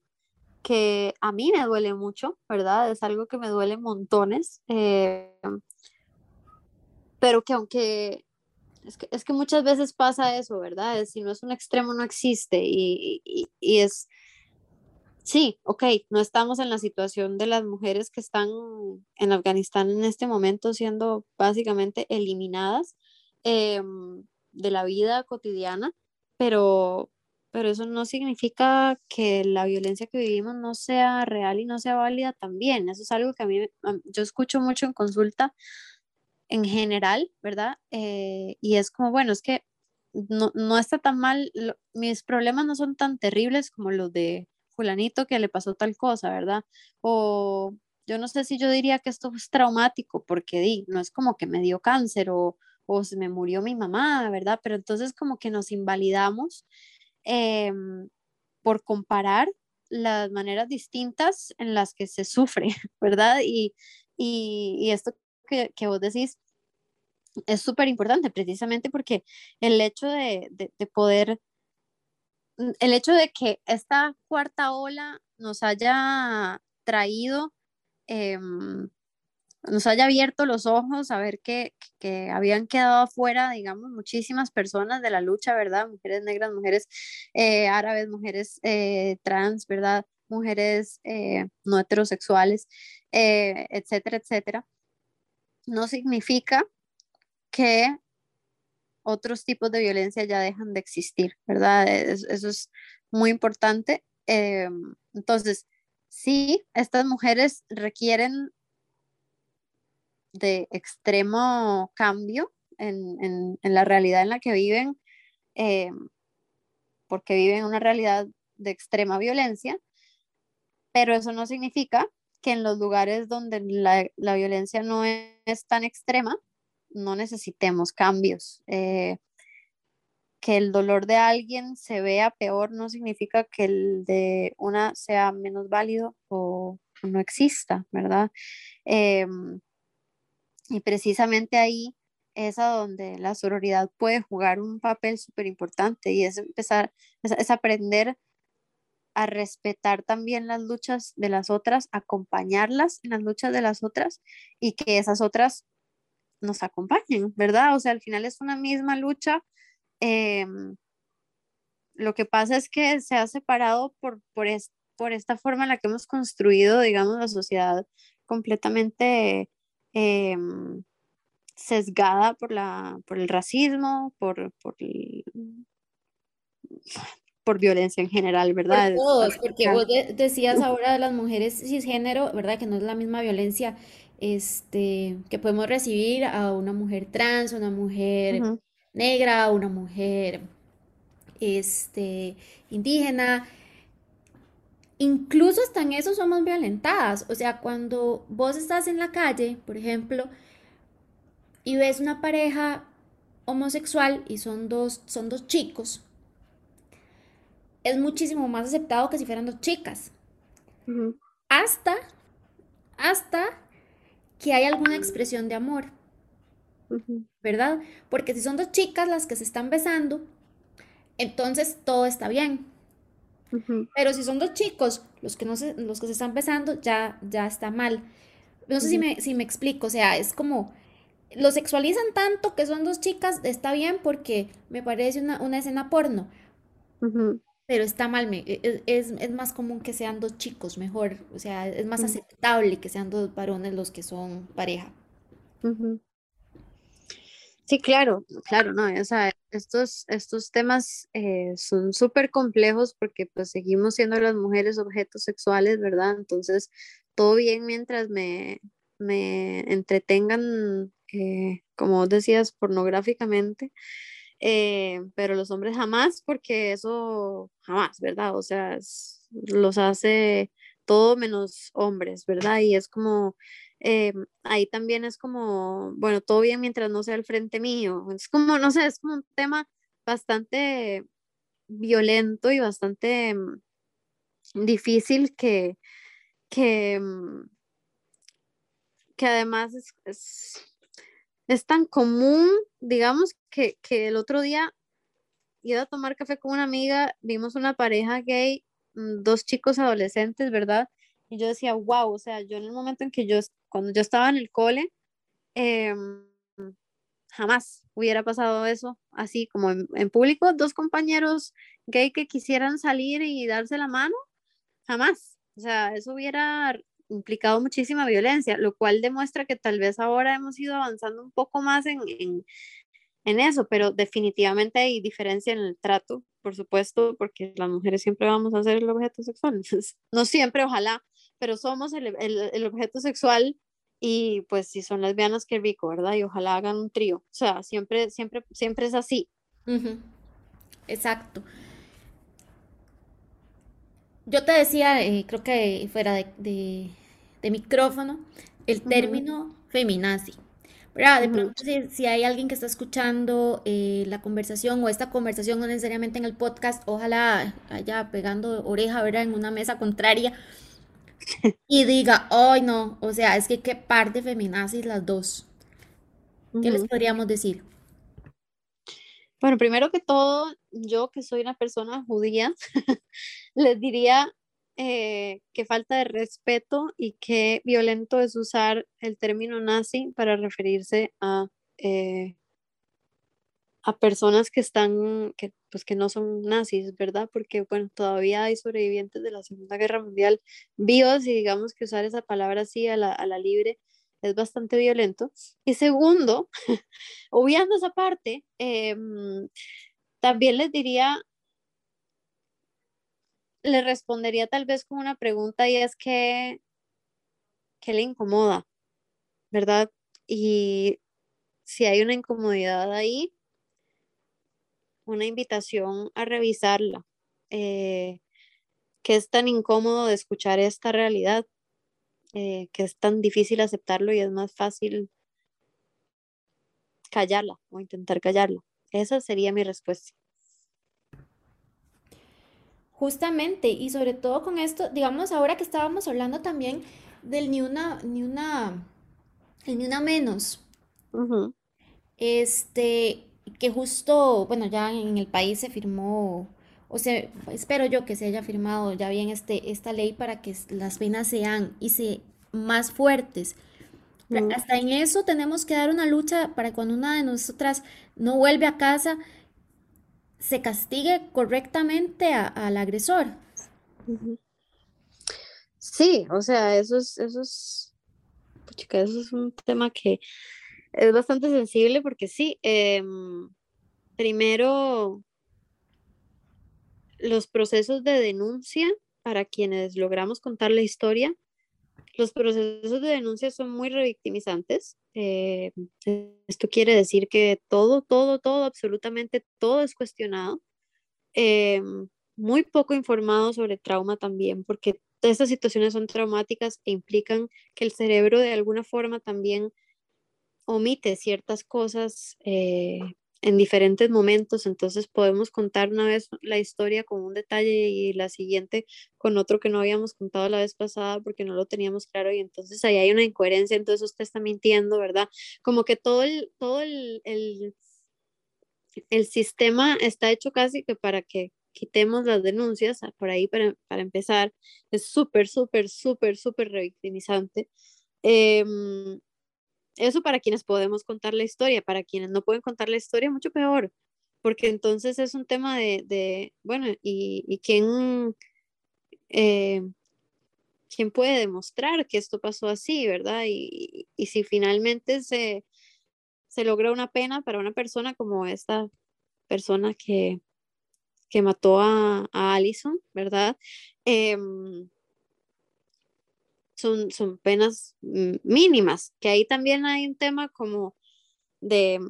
que a mí me duele mucho, ¿verdad? Es algo que me duele montones, eh, pero que aunque es que, es que, muchas veces pasa eso, ¿verdad? si no es un extremo, no existe y, y, y, es, sí, ok, no estamos en la situación de las mujeres que están en Afganistán en este momento siendo básicamente eliminadas eh, de la vida cotidiana, pero, pero eso no significa que la violencia que vivimos no sea real y no sea válida también. Eso es algo que a mí, yo escucho mucho en consulta en general, ¿verdad? Eh, y es como, bueno, es que no, no está tan mal, mis problemas no son tan terribles como los de fulanito que le pasó tal cosa, ¿verdad? O yo no sé si yo diría que esto es traumático, porque di, no es como que me dio cáncer o, o se me murió mi mamá, ¿verdad? Pero entonces como que nos invalidamos Em, por comparar las maneras distintas en las que se sufre, ¿verdad? Y, y, esto que, que, vos decís es súper importante precisamente porque el hecho de, de, poder, mm, el hecho de que esta cuarta ola nos haya traído, eh, nos haya abierto los ojos a ver que, que, habían quedado afuera, digamos, muchísimas personas de la lucha, ¿verdad? Mujeres negras, mujeres eh, árabes, mujeres eh, trans, ¿verdad? Mujeres eh, no heterosexuales, etcétera, etcétera. No significa que otros tipos de violencia ya dejan de existir, ¿verdad? eso es muy importante. entonces, sí, estas mujeres requieren de extremo cambio en, la realidad en la que viven, eh, porque viven una realidad de extrema violencia, pero eso no significa que en los lugares donde la, violencia no es, tan extrema, no necesitemos cambios. Eh, que el dolor de alguien se vea peor no significa que el de una sea menos válido o no exista, ¿verdad? Em, y precisamente ahí es a donde la sororidad puede jugar un papel súper importante y es empezar, es, aprender a respetar también las luchas de las otras, acompañarlas en las luchas de las otras y que esas otras nos acompañen, ¿verdad? O sea, al final es una misma lucha. Em, lo que pasa es que se ha separado por, por, por esta forma en la que hemos construido, digamos, la sociedad completamente Em, sesgada por, la, por el racismo, por, por, por violencia en general, ¿verdad? Por todos, porque vos decías ahora de las mujeres cisgénero, ¿verdad? Que no es la misma violencia este, que podemos recibir a una mujer trans, una mujer negra, una mujer este, indígena. Incluso hasta en eso somos violentadas. O sea, cuando vos estás en la calle, por ejemplo, y ves una pareja homosexual y son dos, son dos chicos, es muchísimo más aceptado que si fueran dos chicas. Hasta, hasta que hay alguna expresión de amor. ¿Verdad? Porque si son dos chicas las que se están besando, entonces todo está bien. Pero si son dos chicos los que, no se, los que se están besando, ya, ya está mal. No sé si, me, si me explico, o sea, es como, lo sexualizan tanto que son dos chicas, está bien porque me parece una, una escena porno, pero está mal, me, e, es, es, más común que sean dos chicos, mejor, o sea, es más aceptable que sean dos varones los que son pareja. Sí, claro, claro, no, o sea, estos, estos temas eh, son súper complejos porque pues seguimos siendo las mujeres objetos sexuales, ¿verdad? Entonces, todo bien mientras me, me entretengan, eh, como decías, pornográficamente, eh, pero los hombres jamás, porque eso jamás, ¿verdad? O sea, los hace todo menos hombres, ¿verdad? Y es como eh, ahí también es como, bueno, todo bien mientras no sea el frente mío. Es como, no sé, es como un tema bastante violento y bastante mm, difícil que, que, mm, que además es, es, tan común, digamos, que, que el otro día iba a tomar café con una amiga, vimos una pareja gay, mm, dos chicos adolescentes, ¿verdad? Y yo decía, wow, o sea, yo en el momento en que yo, cuando yo estaba en el cole, em, jamás hubiera pasado eso, así como en, público, dos compañeros gay que quisieran salir y darse la mano, jamás. O sea, eso hubiera implicado muchísima violencia, lo cual demuestra que tal vez ahora hemos ido avanzando un poco más en, en, en eso, pero definitivamente hay diferencia en el trato, por supuesto, porque las mujeres siempre vamos a ser el objeto sexual. no siempre, ojalá, pero somos el, el, objeto sexual y pues si son lesbianas, qué rico, ¿verdad? Y ojalá hagan un trío. O sea, siempre, siempre, siempre es así. Exacto. Yo te decía, eh, creo que fuera de, de, micrófono, el término feminazi. ¿verdad? De pronto, si, hay alguien que está escuchando eh, la conversación o esta conversación, no necesariamente en el podcast, ojalá haya pegando oreja, ¿verdad? En una mesa contraria y diga, ay no, o sea, es que qué par de feminazis las dos. ¿Qué les podríamos decir? Bueno, primero que todo, yo que soy una persona judía, les diría eh, qué falta de respeto y qué violento es usar el término nazi para referirse a, eh, a personas que están, que, pues que no son nazis, ¿verdad? Porque, bueno, todavía hay sobrevivientes de la Segunda Guerra Mundial vivos y digamos que usar esa palabra así a la, a la libre es bastante violento. Y segundo, obviando esa parte, em, también les diría le respondería tal vez con una pregunta y es que, ¿qué le incomoda? ¿Verdad? Y si hay una incomodidad ahí, una invitación a revisarla. Eh, que es tan incómodo de escuchar esta realidad, eh, que es tan difícil aceptarlo y es más fácil callarla o intentar callarla. Esa sería mi respuesta. Justamente, y sobre todo con esto, digamos, ahora que estábamos hablando también del ni una, ni una, ni una menos. Este, que justo, bueno, ya en el país se firmó, o sea, espero yo que se haya firmado ya bien este, esta ley para que las penas sean y se más fuertes. Hasta en eso tenemos que dar una lucha para cuando una de nosotras no vuelve a casa, se castigue correctamente al agresor. Sí, o sea, eso es, eso es, eso es un tema que es bastante sensible porque sí, em, primero los procesos de denuncia para quienes logramos contar la historia los procesos de denuncia son muy revictimizantes. Eh, esto quiere decir que todo, todo, todo, absolutamente todo es cuestionado. Eh, muy poco informado sobre trauma también, porque estas situaciones son traumáticas e implican que el cerebro de alguna forma también omite ciertas cosas eh, en diferentes momentos, entonces podemos contar una vez la historia con un detalle y la siguiente con otro que no habíamos contado la vez pasada porque no lo teníamos claro y entonces ahí hay una incoherencia, entonces usted está mintiendo, ¿verdad? Como que todo el, todo el, el, el sistema está hecho casi que para que quitemos las denuncias, ah, por ahí para, para empezar, es súper, súper, súper, súper revictimizante. Eh, eso para quienes podemos contar la historia, para quienes no pueden contar la historia, mucho peor, porque entonces es un tema de, bueno, y, y quién, eh, quién puede demostrar que esto pasó así, ¿verdad? Y, y si finalmente se, se logra una pena para una persona como esta persona que, que mató a, a Allison, ¿verdad? Eh, son, son penas mínimas, que ahí también hay un tema como de,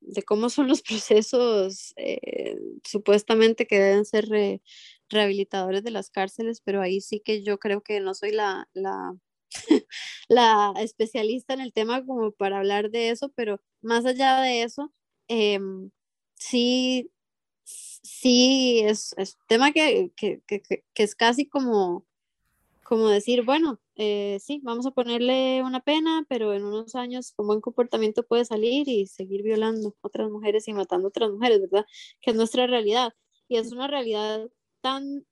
de cómo son los procesos eh, supuestamente que deben ser rehabilitadores de las cárceles, pero ahí sí que yo creo que no soy la, la, la especialista en el tema como para hablar de eso, pero más allá de eso, em, sí, sí es, es un tema que, que, que, que es casi como como decir, bueno, eh, sí, vamos a ponerle una pena, pero en unos años con buen comportamiento puede salir y seguir violando otras mujeres y matando a otras mujeres, ¿verdad? Que es nuestra realidad. Y es una realidad tan,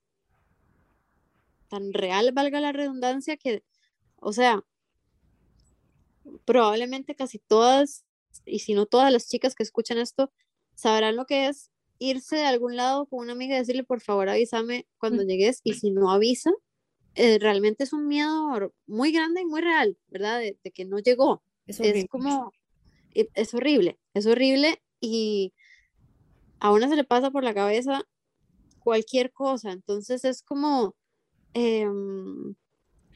tan real, valga la redundancia, que, o sea, probablemente casi todas, y si no todas las chicas que escuchan esto, sabrán lo que es irse de algún lado con una amiga y decirle, por favor, avísame cuando llegues, y si no avisa, eh, realmente es un miedo muy grande y muy real, ¿verdad? De, que no llegó. Es, como, e, es horrible, es horrible y a una se le pasa por la cabeza cualquier cosa, entonces es como, em, o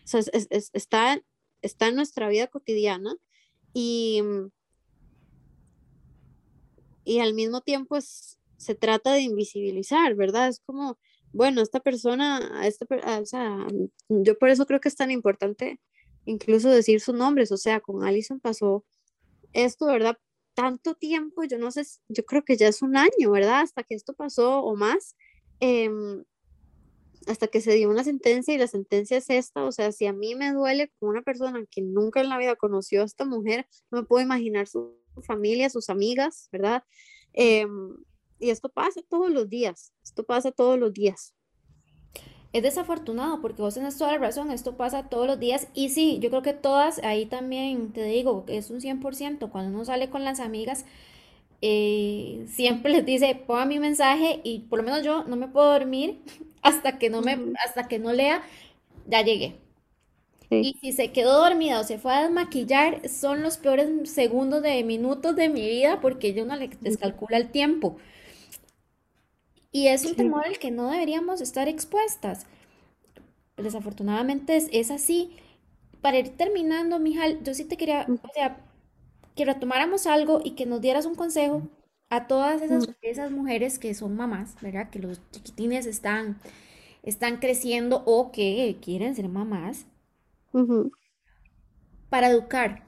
sea, está, está en nuestra vida cotidiana y, y al mismo tiempo se trata de invisibilizar, ¿verdad? Es como, bueno, esta persona, esta, o sea, yo por eso creo que es tan importante incluso decir sus nombres, o sea, con Allison pasó esto, ¿verdad? Tanto tiempo, yo no sé, yo creo que ya es un año, ¿verdad? Hasta que esto pasó o más, em, hasta que se dio una sentencia y la sentencia es esta, o sea, si a mí me duele con una persona que nunca en la vida conoció a esta mujer, no me puedo imaginar su familia, sus amigas, ¿verdad? Eh, y esto pasa todos los días, esto pasa todos los días. es desafortunado porque vos tenés toda la razón, esto pasa todos los días y sí, yo creo que todas, ahí también te digo, es un 100%, cuando uno sale con las amigas, eh, siempre les dice, ponga mi mensaje y por lo menos yo no me puedo dormir hasta que no me, hasta que no lea, ya llegué. Y si se quedó dormida o se fue a desmaquillar, son los peores segundos de minutos de mi vida porque yo no le descalcula el tiempo. Y es un temor al que no deberíamos estar expuestas. Desafortunadamente es, así. Para ir terminando, Mijal, yo sí te quería, o sea, que retomáramos algo y que nos dieras un consejo a todas esas, esas mujeres que son mamás, ¿verdad? Que los chiquitines están, están creciendo o que quieren ser mamás. Para educar,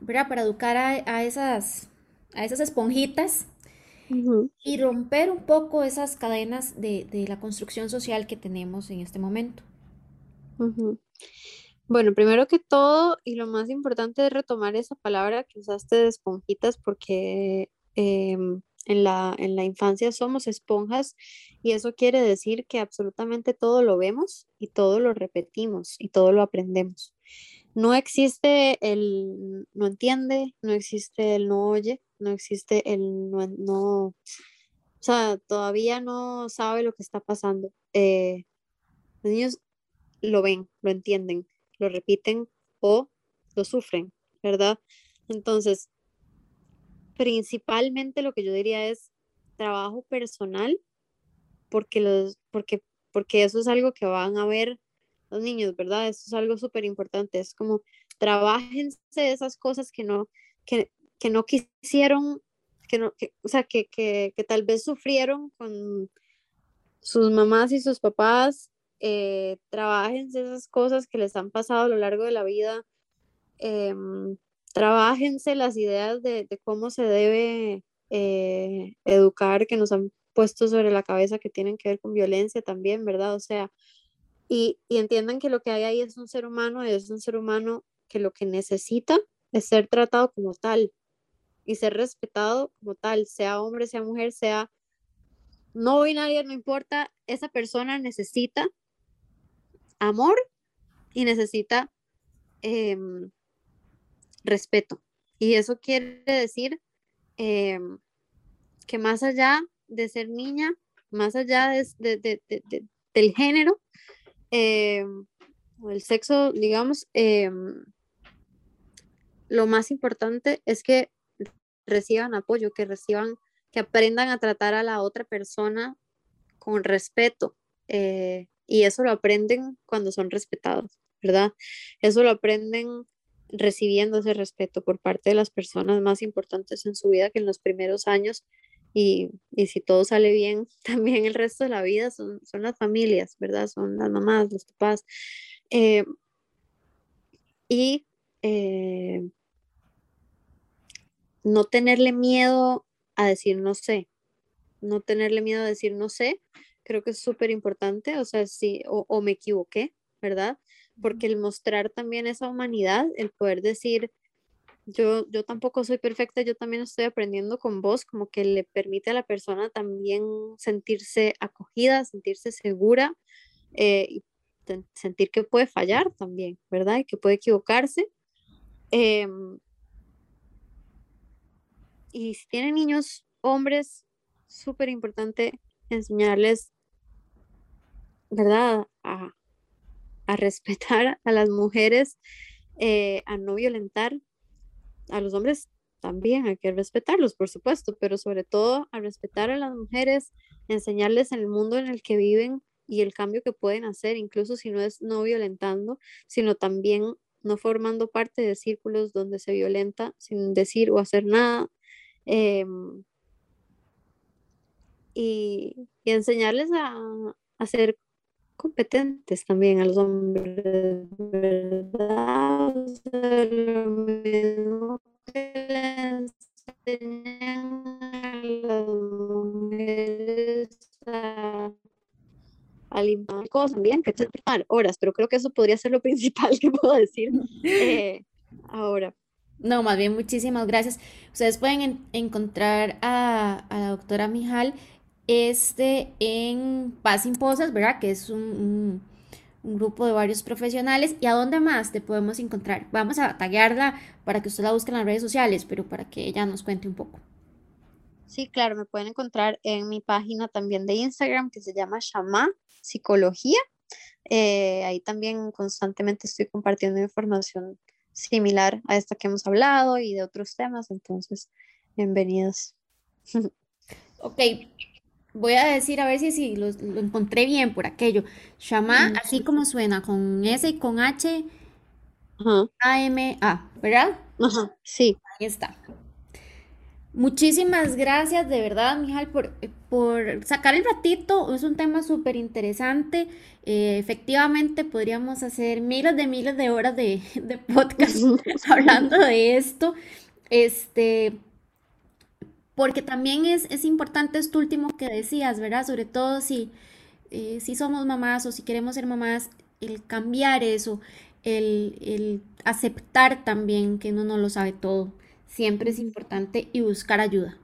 ¿verdad? Para educar a, esas, a esas esponjitas y romper un poco esas cadenas de, la construcción social que tenemos en este momento. Bueno, primero que todo, y lo más importante es retomar esa palabra que usaste de esponjitas, porque em, en la, en la infancia somos esponjas y eso quiere decir que absolutamente todo lo vemos y todo lo repetimos y todo lo aprendemos. No existe el no entiende, no existe el no oye, no existe el no, no o sea, todavía no sabe lo que está pasando. Eh, los niños lo ven, lo entienden, lo repiten o lo sufren, ¿verdad? Entonces, principalmente lo que yo diría es trabajo personal, porque, los, porque, porque eso es algo que van a ver los niños, ¿verdad? Eso es algo súper importante, es como trabajense esas cosas que no, que, que no quisieron, que no, o sea, que, que, que, tal vez sufrieron con sus mamás y sus papás, eh, trabajense esas cosas que les han pasado a lo largo de la vida, eh, trabajense las ideas de, de cómo se debe eh, educar, que nos han puesto sobre la cabeza que tienen que ver con violencia también, ¿verdad? O sea, y, y entiendan que lo que hay ahí es un ser humano, es un ser humano que lo que necesita es ser tratado como tal, y ser respetado como tal, sea hombre, sea mujer, sea no binario, no importa, esa persona necesita amor y necesita em, respeto. Y eso quiere decir em, que más allá de ser niña, más allá de, del género em, el sexo, digamos, lo más importante es que reciban apoyo, que reciban, que aprendan a tratar a la otra persona con respeto. Eh, y eso lo aprenden cuando son respetados, ¿verdad? Eso lo aprenden recibiendo ese respeto por parte de las personas más importantes en su vida que en los primeros años y, si todo sale bien, también el resto de la vida son, son las familias, ¿verdad? Son las mamás, los papás. Eh, y eh, no tenerle miedo a decir no sé, no tenerle miedo a decir no sé, creo que es súper importante, o sea, sí, o, me equivoqué, ¿verdad? Porque el mostrar también esa humanidad, el poder decir, yo, yo tampoco soy perfecta, yo también estoy aprendiendo con vos, como que le permite a la persona también sentirse acogida, sentirse segura eh, y sentir que puede fallar también, ¿verdad? Y que puede equivocarse. Em, y si tienen niños hombres, súper importante enseñarles, ¿verdad? A, respetar a las mujeres, eh, a no violentar a los hombres también hay que respetarlos, por supuesto, pero sobre todo a respetar a las mujeres, enseñarles en el mundo en el que viven y el cambio que pueden hacer, incluso si no es no violentando, sino también no formando parte de círculos donde se violenta sin decir o hacer nada, Em, y, enseñarles a, a, ser competentes también a los hombres, ¿verdad? lo mismo que a las mujeres a, a limpiar cosas también, que horas, pero creo que eso podría ser lo principal que puedo decir eh, ahora. No, más bien muchísimas gracias. Ustedes pueden encontrar a, la doctora Mijal este, en Paz Sin ¿verdad? Que es un, grupo de varios profesionales. ¿Y a dónde más te podemos encontrar? Vamos a taguearla para que usted la busque en las redes sociales, pero para que ella nos cuente un poco. Sí, claro, me pueden encontrar en mi página también de Instagram que se llama Shama Psicología. Eh, ahí también constantemente estoy compartiendo información similar a esta que hemos hablado y de otros temas, entonces, bienvenidos. Ok, voy a decir a ver si, si lo, encontré bien por aquello. Shama, así como suena, con S y con H, A, M, A, ¿verdad? Ajá, sí. Ahí está. Muchísimas gracias de verdad, Mijal, por, por sacar el ratito. Es un tema súper interesante. Eh, efectivamente, podríamos hacer miles de miles de horas de, de podcast hablando de esto. Este, porque también es, es, importante esto último que decías, ¿verdad? Sobre todo si, eh, si somos mamás o si queremos ser mamás, el cambiar eso, el, el aceptar también que uno no lo sabe todo. Siempre es importante y buscar ayuda.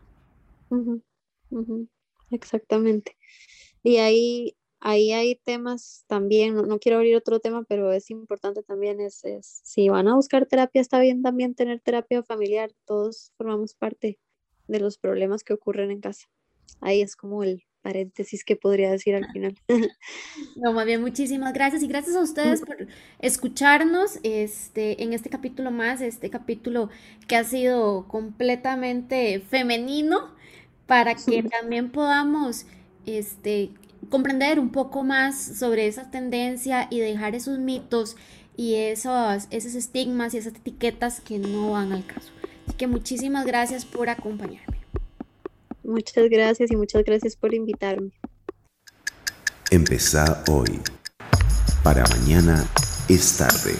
Exactamente. Y ahí, ahí hay temas también, no, quiero abrir otro tema, pero es importante también, es, es, si van a buscar terapia, está bien también tener terapia familiar, todos formamos parte de los problemas que ocurren en casa. Ahí es como el paréntesis que podría decir al final. No, más bien, muchísimas gracias y gracias a ustedes por escucharnos este, en este capítulo más, este capítulo que ha sido completamente femenino para que también podamos este, comprender un poco más sobre esa tendencia y dejar esos mitos y esos, esos estigmas y esas etiquetas que no van al caso que muchísimas gracias por acompañarme. Muchas gracias y muchas gracias por invitarme. Empezá hoy. Para mañana es tarde.